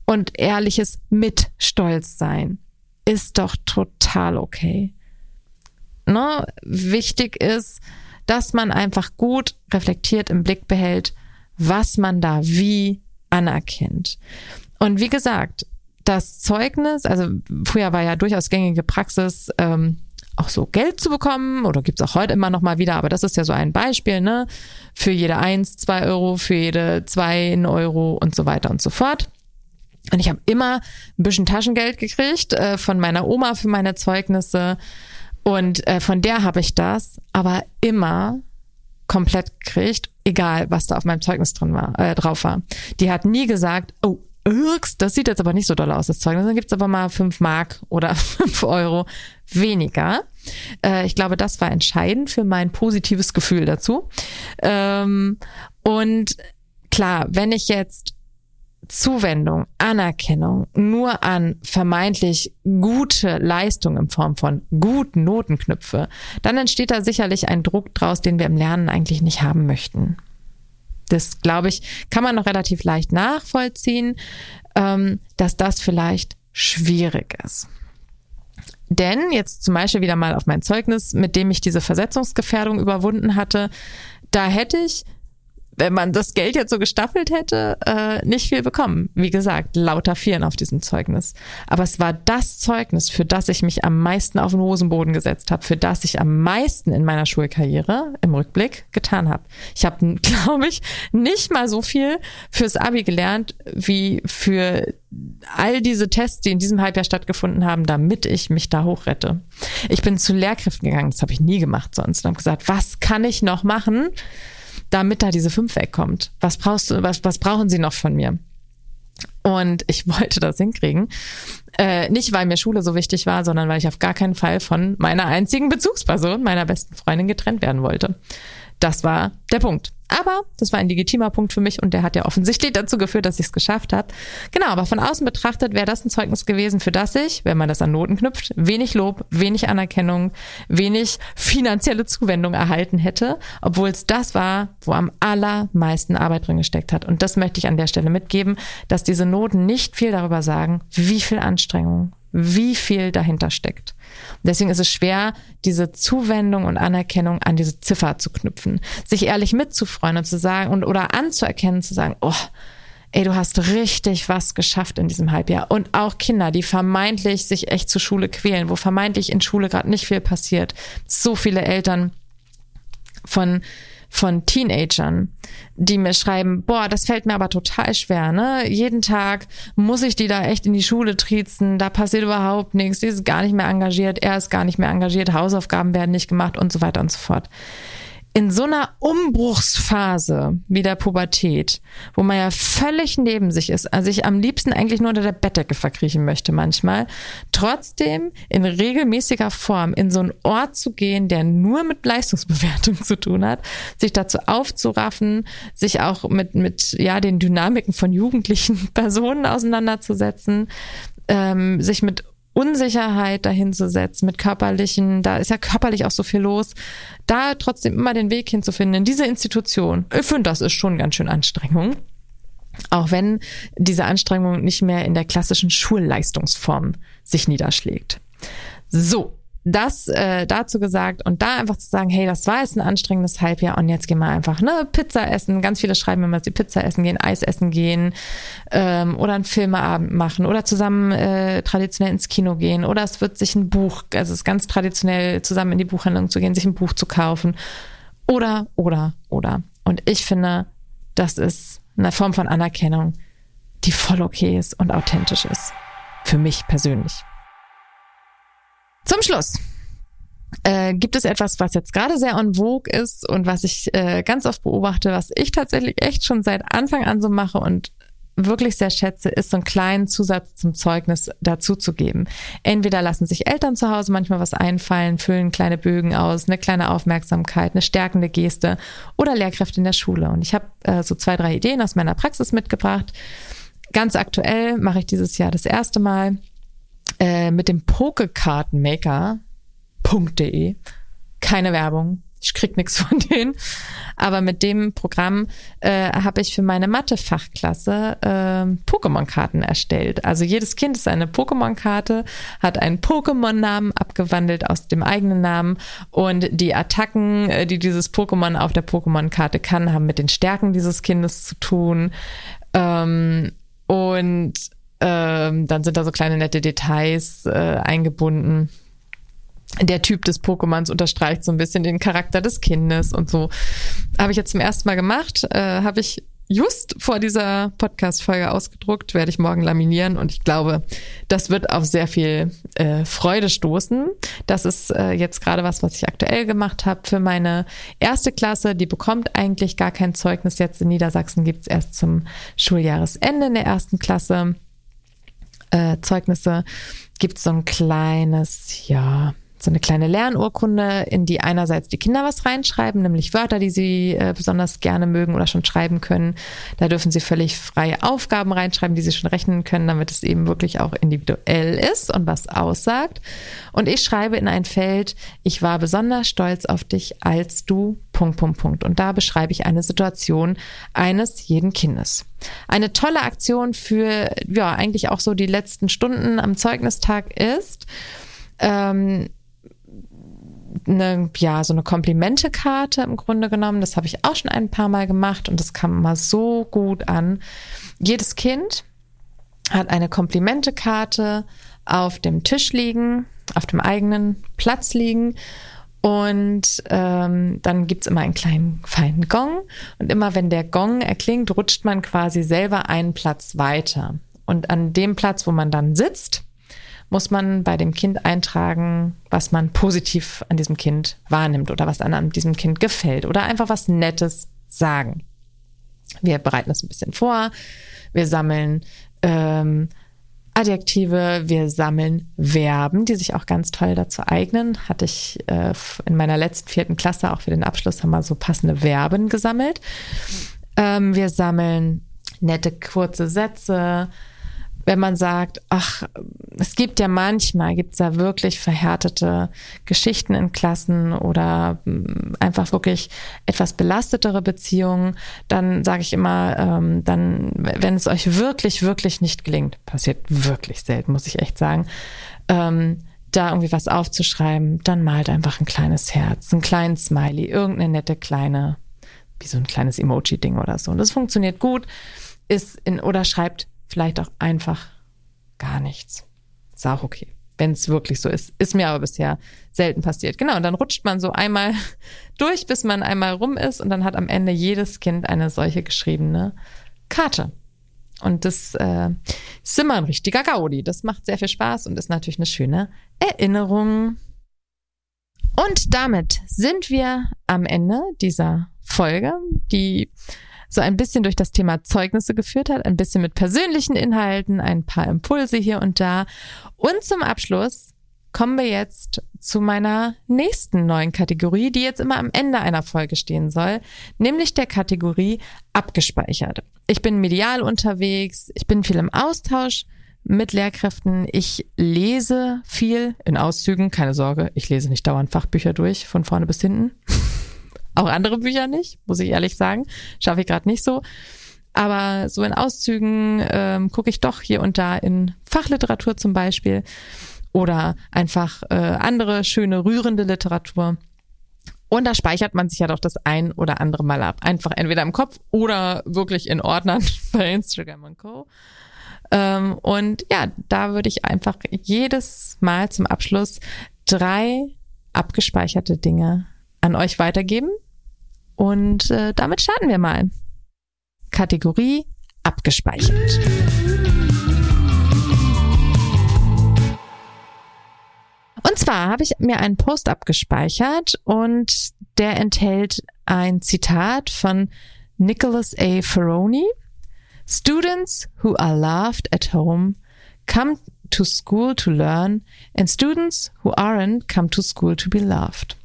A: und ehrliches Mitstolzsein ist doch total okay. Ne? Wichtig ist, dass man einfach gut reflektiert im Blick behält, was man da wie anerkennt. Und wie gesagt, das Zeugnis, also früher war ja durchaus gängige Praxis, ähm, auch so Geld zu bekommen oder gibt's auch heute immer noch mal wieder, aber das ist ja so ein Beispiel, ne? Für jede eins, zwei Euro, für jede zwei ein Euro und so weiter und so fort. Und ich habe immer ein bisschen Taschengeld gekriegt äh, von meiner Oma für meine Zeugnisse. Und äh, von der habe ich das, aber immer komplett gekriegt, egal was da auf meinem Zeugnis drin war, äh, drauf war. Die hat nie gesagt, oh, Irks, das sieht jetzt aber nicht so doll aus, das Zeugnis. Dann gibt's aber mal fünf Mark oder [laughs] fünf Euro weniger. Äh, ich glaube, das war entscheidend für mein positives Gefühl dazu. Ähm, und klar, wenn ich jetzt Zuwendung, Anerkennung nur an vermeintlich gute Leistung in Form von guten Noten knüpfe, dann entsteht da sicherlich ein Druck draus, den wir im Lernen eigentlich nicht haben möchten. Das, glaube ich, kann man noch relativ leicht nachvollziehen, ähm, dass das vielleicht schwierig ist. Denn jetzt zum Beispiel wieder mal auf mein Zeugnis, mit dem ich diese Versetzungsgefährdung überwunden hatte, da hätte ich wenn man das Geld jetzt so gestaffelt hätte, äh, nicht viel bekommen. Wie gesagt, lauter Vieren auf diesem Zeugnis. Aber es war das Zeugnis, für das ich mich am meisten auf den Hosenboden gesetzt habe, für das ich am meisten in meiner Schulkarriere im Rückblick getan habe. Ich habe, [laughs] glaube ich, nicht mal so viel fürs Abi gelernt, wie für all diese Tests, die in diesem Halbjahr stattgefunden haben, damit ich mich da hochrette. Ich bin zu Lehrkräften gegangen, das habe ich nie gemacht sonst und habe gesagt, was kann ich noch machen? Damit da diese fünf wegkommt. Was brauchst du, was, was brauchen sie noch von mir? Und ich [laughs] wollte das hinkriegen. Äh, nicht, weil mir Schule so wichtig war, sondern weil ich auf gar keinen Fall von meiner einzigen Bezugsperson, meiner besten Freundin, getrennt werden wollte. Das war der Punkt. Aber das war ein legitimer Punkt für mich und der hat ja offensichtlich dazu geführt, dass ich es geschafft habe. Genau, aber von außen betrachtet wäre das ein Zeugnis gewesen, für das ich, wenn man das an Noten knüpft, wenig Lob, wenig Anerkennung, wenig finanzielle Zuwendung erhalten hätte, obwohl es das war, wo am allermeisten Arbeit drin gesteckt hat. Und das möchte ich an der Stelle mitgeben, dass diese Noten nicht viel darüber sagen, wie viel Anstrengung, wie viel dahinter steckt. Und deswegen ist es schwer, diese Zuwendung und Anerkennung an diese Ziffer zu knüpfen, sich ehrlich mitzufreuen und zu sagen und oder anzuerkennen, zu sagen, oh, ey, du hast richtig was geschafft in diesem Halbjahr. Und auch Kinder, die vermeintlich sich echt zur Schule quälen, wo vermeintlich in Schule gerade nicht viel passiert. So viele Eltern von von Teenagern, die mir schreiben, boah, das fällt mir aber total schwer, ne? Jeden Tag muss ich die da echt in die Schule triezen, da passiert überhaupt nichts, die ist gar nicht mehr engagiert, er ist gar nicht mehr engagiert, Hausaufgaben werden nicht gemacht und so weiter und so fort in so einer Umbruchsphase wie der Pubertät, wo man ja völlig neben sich ist, also ich am liebsten eigentlich nur unter der Bettdecke verkriechen möchte manchmal, trotzdem in regelmäßiger Form in so einen Ort zu gehen, der nur mit Leistungsbewertung [laughs] zu tun hat, sich dazu aufzuraffen, sich auch mit, mit ja, den Dynamiken von jugendlichen [laughs] Personen auseinanderzusetzen, ähm, sich mit Unsicherheit dahinzusetzen, mit körperlichen, da ist ja körperlich auch so viel los, da trotzdem immer den Weg hinzufinden in diese Institution. Ich finde, das ist schon ganz schön Anstrengung. Auch wenn diese Anstrengung nicht mehr in der klassischen Schulleistungsform sich niederschlägt. So, das äh, dazu gesagt und da einfach zu sagen, hey, das war jetzt ein anstrengendes Halbjahr und jetzt gehen wir einfach ne Pizza essen. Ganz viele schreiben immer, sie Pizza essen gehen, Eis essen gehen ähm, oder einen Filmeabend machen oder zusammen äh, traditionell ins Kino gehen oder es wird sich ein Buch, also es ist ganz traditionell zusammen in die Buchhandlung zu gehen, sich ein Buch zu kaufen Oder, oder, oder. Und ich finde, das ist eine Form von Anerkennung, die voll okay ist und authentisch ist. Für mich persönlich. Zum Schluss äh, gibt es etwas, was jetzt gerade sehr en vogue ist und was ich äh, ganz oft beobachte, was ich tatsächlich echt schon seit Anfang an so mache und wirklich sehr schätze, ist so einen kleinen Zusatz zum Zeugnis dazuzugeben. Entweder lassen sich Eltern zu Hause manchmal was einfallen, füllen kleine Bögen aus, eine kleine Aufmerksamkeit, eine stärkende Geste oder Lehrkräfte in der Schule. Und ich habe äh, so zwei, drei Ideen aus meiner Praxis mitgebracht. Ganz aktuell mache ich dieses Jahr das erste Mal äh, mit dem Pokekartenmaker.de. Keine Werbung, ich krieg nichts von denen. Aber mit dem Programm äh, habe ich für meine Mathe-Fachklasse äh, Pokémon-Karten erstellt. Also jedes Kind ist eine Pokémon-Karte, hat einen Pokémon-Namen abgewandelt aus dem eigenen Namen und die Attacken, äh, die dieses Pokémon auf der Pokémon-Karte kann, haben mit den Stärken dieses Kindes zu tun. Ähm, und ähm, dann sind da so kleine nette Details äh, eingebunden der Typ des Pokémons unterstreicht so ein bisschen den Charakter des Kindes und so. Habe ich jetzt zum ersten Mal gemacht, äh, habe ich just vor dieser Podcast-Folge ausgedruckt, werde ich morgen laminieren und ich glaube, das wird auf sehr viel äh, Freude stoßen. Das ist äh, jetzt gerade was, was ich aktuell gemacht habe für meine erste Klasse. Die bekommt eigentlich gar kein Zeugnis. Jetzt in Niedersachsen gibt's erst zum Schuljahresende in der ersten Klasse äh, Zeugnisse. Gibt so ein kleines, ja, so eine kleine Lernurkunde, in die einerseits die Kinder was reinschreiben, nämlich Wörter, die sie äh, besonders gerne mögen oder schon schreiben können. Da dürfen sie völlig freie Aufgaben reinschreiben, die sie schon rechnen können, damit es eben wirklich auch individuell ist und was aussagt. Und ich schreibe in ein Feld, ich war besonders stolz auf dich, als du Punkt, Punkt, Punkt. Und da beschreibe ich eine Situation eines jeden Kindes. Eine tolle Aktion für, ja, eigentlich auch so die letzten Stunden am Zeugnistag ist, ähm, eine, ja, so eine Komplimentekarte im Grunde genommen. Das habe ich auch schon ein paar Mal gemacht und das kam immer so gut an. Jedes Kind hat eine Komplimentekarte auf dem Tisch liegen, auf dem eigenen Platz liegen. Und ähm, dann gibt's immer einen kleinen feinen Gong. Und immer wenn der Gong erklingt, rutscht man quasi selber einen Platz weiter. Und an dem Platz, wo man dann sitzt, muss man bei dem Kind eintragen, was man positiv an diesem Kind wahrnimmt oder was an diesem Kind gefällt oder einfach was Nettes sagen. Wir bereiten das ein bisschen vor. Wir sammeln ähm, Adjektive, wir sammeln Verben, die sich auch ganz toll dazu eignen. Hatte ich äh, in meiner letzten vierten Klasse auch für den Abschluss haben wir so passende Verben gesammelt. Ähm, wir sammeln nette kurze Sätze, wenn man sagt, ach, es gibt ja manchmal, gibt es da wirklich verhärtete Geschichten in Klassen oder mm, einfach wirklich etwas belastetere Beziehungen, dann sage ich immer, ähm, dann, wenn es euch wirklich, wirklich nicht gelingt, passiert wirklich selten, muss ich echt sagen, ähm, da irgendwie was aufzuschreiben, dann malt einfach ein kleines Herz, einen kleinen Smiley, irgendeine nette kleine, wie so ein kleines Emoji-Ding oder so. Und das funktioniert gut, ist in, oder schreibt vielleicht auch einfach gar nichts. Ist auch okay. Wenn es wirklich so ist. Ist mir aber bisher selten passiert. Genau, und dann rutscht man so einmal [laughs] durch, bis man einmal rum ist und dann hat am Ende jedes Kind eine solche geschriebene Karte. Und das äh, ist immer ein richtiger Gaudi. Das macht sehr viel Spaß und ist natürlich eine schöne Erinnerung. Und damit sind wir am Ende dieser Folge, die so ein bisschen durch das Thema Zeugnisse geführt hat, ein bisschen mit persönlichen Inhalten, ein paar Impulse hier und da. Und zum Abschluss kommen wir jetzt zu meiner nächsten neuen Kategorie, die jetzt immer am Ende einer Folge stehen soll, nämlich der Kategorie abgespeichert. Ich bin medial unterwegs, ich bin viel im Austausch mit Lehrkräften. Ich lese viel in Auszügen, keine Sorge, ich lese nicht dauernd Fachbücher durch, von vorne bis hinten. Auch andere Bücher nicht, muss ich ehrlich sagen. Schaffe ich gerade nicht so. Aber so in Auszügen ähm, gucke ich doch hier und da in Fachliteratur zum Beispiel oder einfach äh, andere schöne, rührende Literatur. Und da speichert man sich ja doch das ein oder andere Mal ab. Einfach entweder im Kopf oder wirklich in Ordnern [laughs] bei Instagram und Co. Ähm, und ja, da würde ich einfach jedes Mal zum Abschluss drei abgespeicherte Dinge an euch weitergeben, Und äh, damit starten wir mal. Kategorie abgespeichert. Und zwar habe ich mir einen Post abgespeichert und der enthält ein Zitat von Nicholas A. Ferroni. Students who are loved at home come to school to learn and students who aren't come to school to be loved.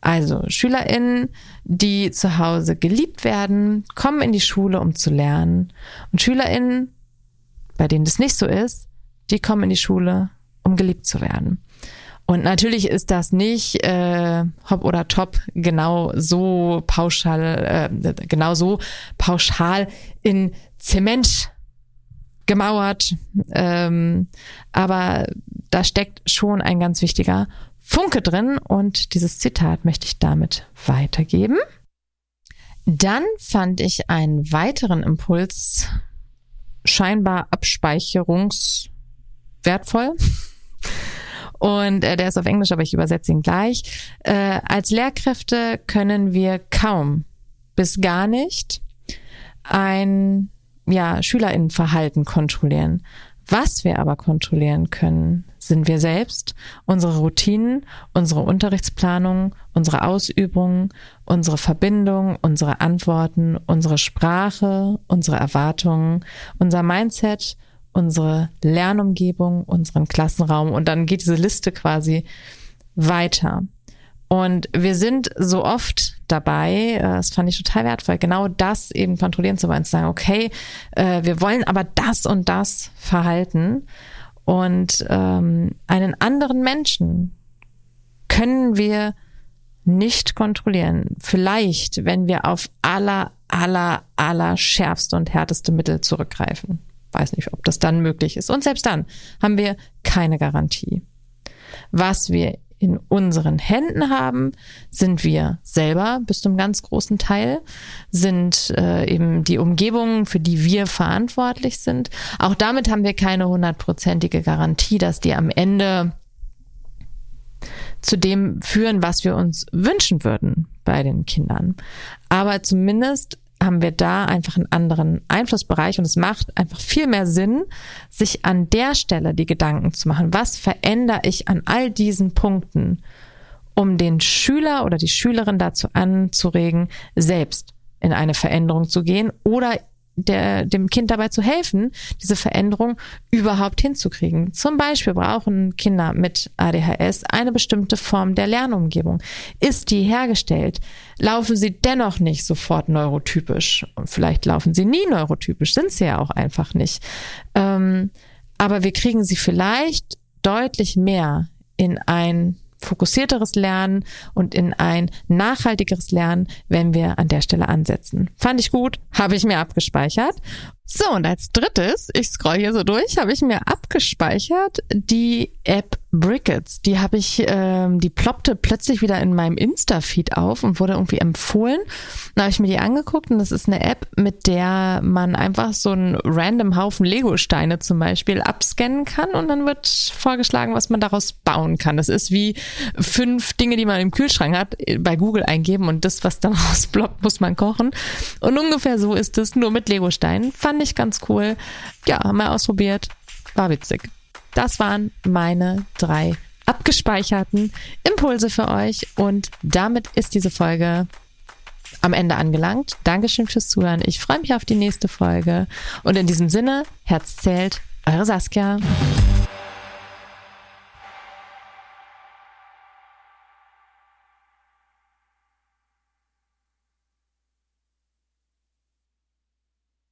A: Also SchülerInnen, die zu Hause geliebt werden, kommen in die Schule, um zu lernen. Und SchülerInnen, bei denen das nicht so ist, die kommen in die Schule, um geliebt zu werden. Und natürlich ist das nicht äh, hopp oder top genau so pauschal, äh, genau so pauschal in Zement gemauert. Ähm, aber da steckt schon ein ganz wichtiger Funke drin und dieses Zitat möchte ich damit weitergeben. Dann fand ich einen weiteren Impuls scheinbar abspeicherungswertvoll. Und äh, der ist auf Englisch, aber ich übersetze ihn gleich. Äh, als Lehrkräfte können wir kaum bis gar nicht ein ja, Schülerinnenverhalten kontrollieren. Was wir aber kontrollieren können, sind wir selbst, unsere Routinen, unsere Unterrichtsplanung, unsere Ausübungen, unsere Verbindung, unsere Antworten, unsere Sprache, unsere Erwartungen, unser Mindset, unsere Lernumgebung, unseren Klassenraum und dann geht diese Liste quasi weiter. Und wir sind so oft dabei, äh, das fand ich total wertvoll, genau das eben kontrollieren zu wollen, zu sagen, okay, äh, wir wollen aber das und das verhalten. Und ähm, einen anderen Menschen können wir nicht kontrollieren. Vielleicht, wenn wir auf aller, aller, aller schärfste und härteste Mittel zurückgreifen. Weiß nicht, ob das dann möglich ist. Und selbst dann haben wir keine Garantie. Was wir in unseren Händen haben, sind wir selber bis zum ganz großen Teil, sind äh, eben die Umgebungen, für die wir verantwortlich sind. Auch damit haben wir keine hundertprozentige Garantie, dass die am Ende zu dem führen, was wir uns wünschen würden bei den Kindern. Aber zumindest haben wir da einfach einen anderen Einflussbereich und es macht einfach viel mehr Sinn, sich an der Stelle die Gedanken zu machen. Was verändere ich an all diesen Punkten, um den Schüler oder die Schülerin dazu anzuregen, selbst in eine Veränderung zu gehen oder der, dem Kind dabei zu helfen, diese Veränderung überhaupt hinzukriegen. Zum Beispiel brauchen Kinder mit ADHS eine bestimmte Form der Lernumgebung. Ist die hergestellt? Laufen sie dennoch nicht sofort neurotypisch? Und vielleicht laufen sie nie neurotypisch, sind sie ja auch einfach nicht. Ähm, aber wir kriegen sie vielleicht deutlich mehr in ein fokussierteres Lernen und in ein nachhaltigeres Lernen, wenn wir an der Stelle ansetzen. Fand ich gut, habe ich mir abgespeichert. So, und als drittes, ich scroll hier so durch, habe ich mir abgespeichert die App Brickets. Die habe ich, ähm, die ploppte plötzlich wieder in meinem Insta-Feed auf und wurde irgendwie empfohlen. Dann habe ich mir die angeguckt und das ist eine App, mit der man einfach so einen random Haufen Lego-Steine zum Beispiel abscannen kann und dann wird vorgeschlagen, was man daraus bauen kann. Das ist wie fünf Dinge, die man im Kühlschrank hat, bei Google eingeben und das, was dann rausploppt, [laughs] muss man kochen. Und ungefähr so ist es, nur mit Lego-Steinen. Fand ich ganz cool. Ja, haben wir ausprobiert. War witzig. Das waren meine drei abgespeicherten Impulse für euch und damit ist diese Folge am Ende angelangt. Dankeschön fürs Zuhören. Ich freue mich auf die nächste Folge und in diesem Sinne, Herz zählt, eure Saskia.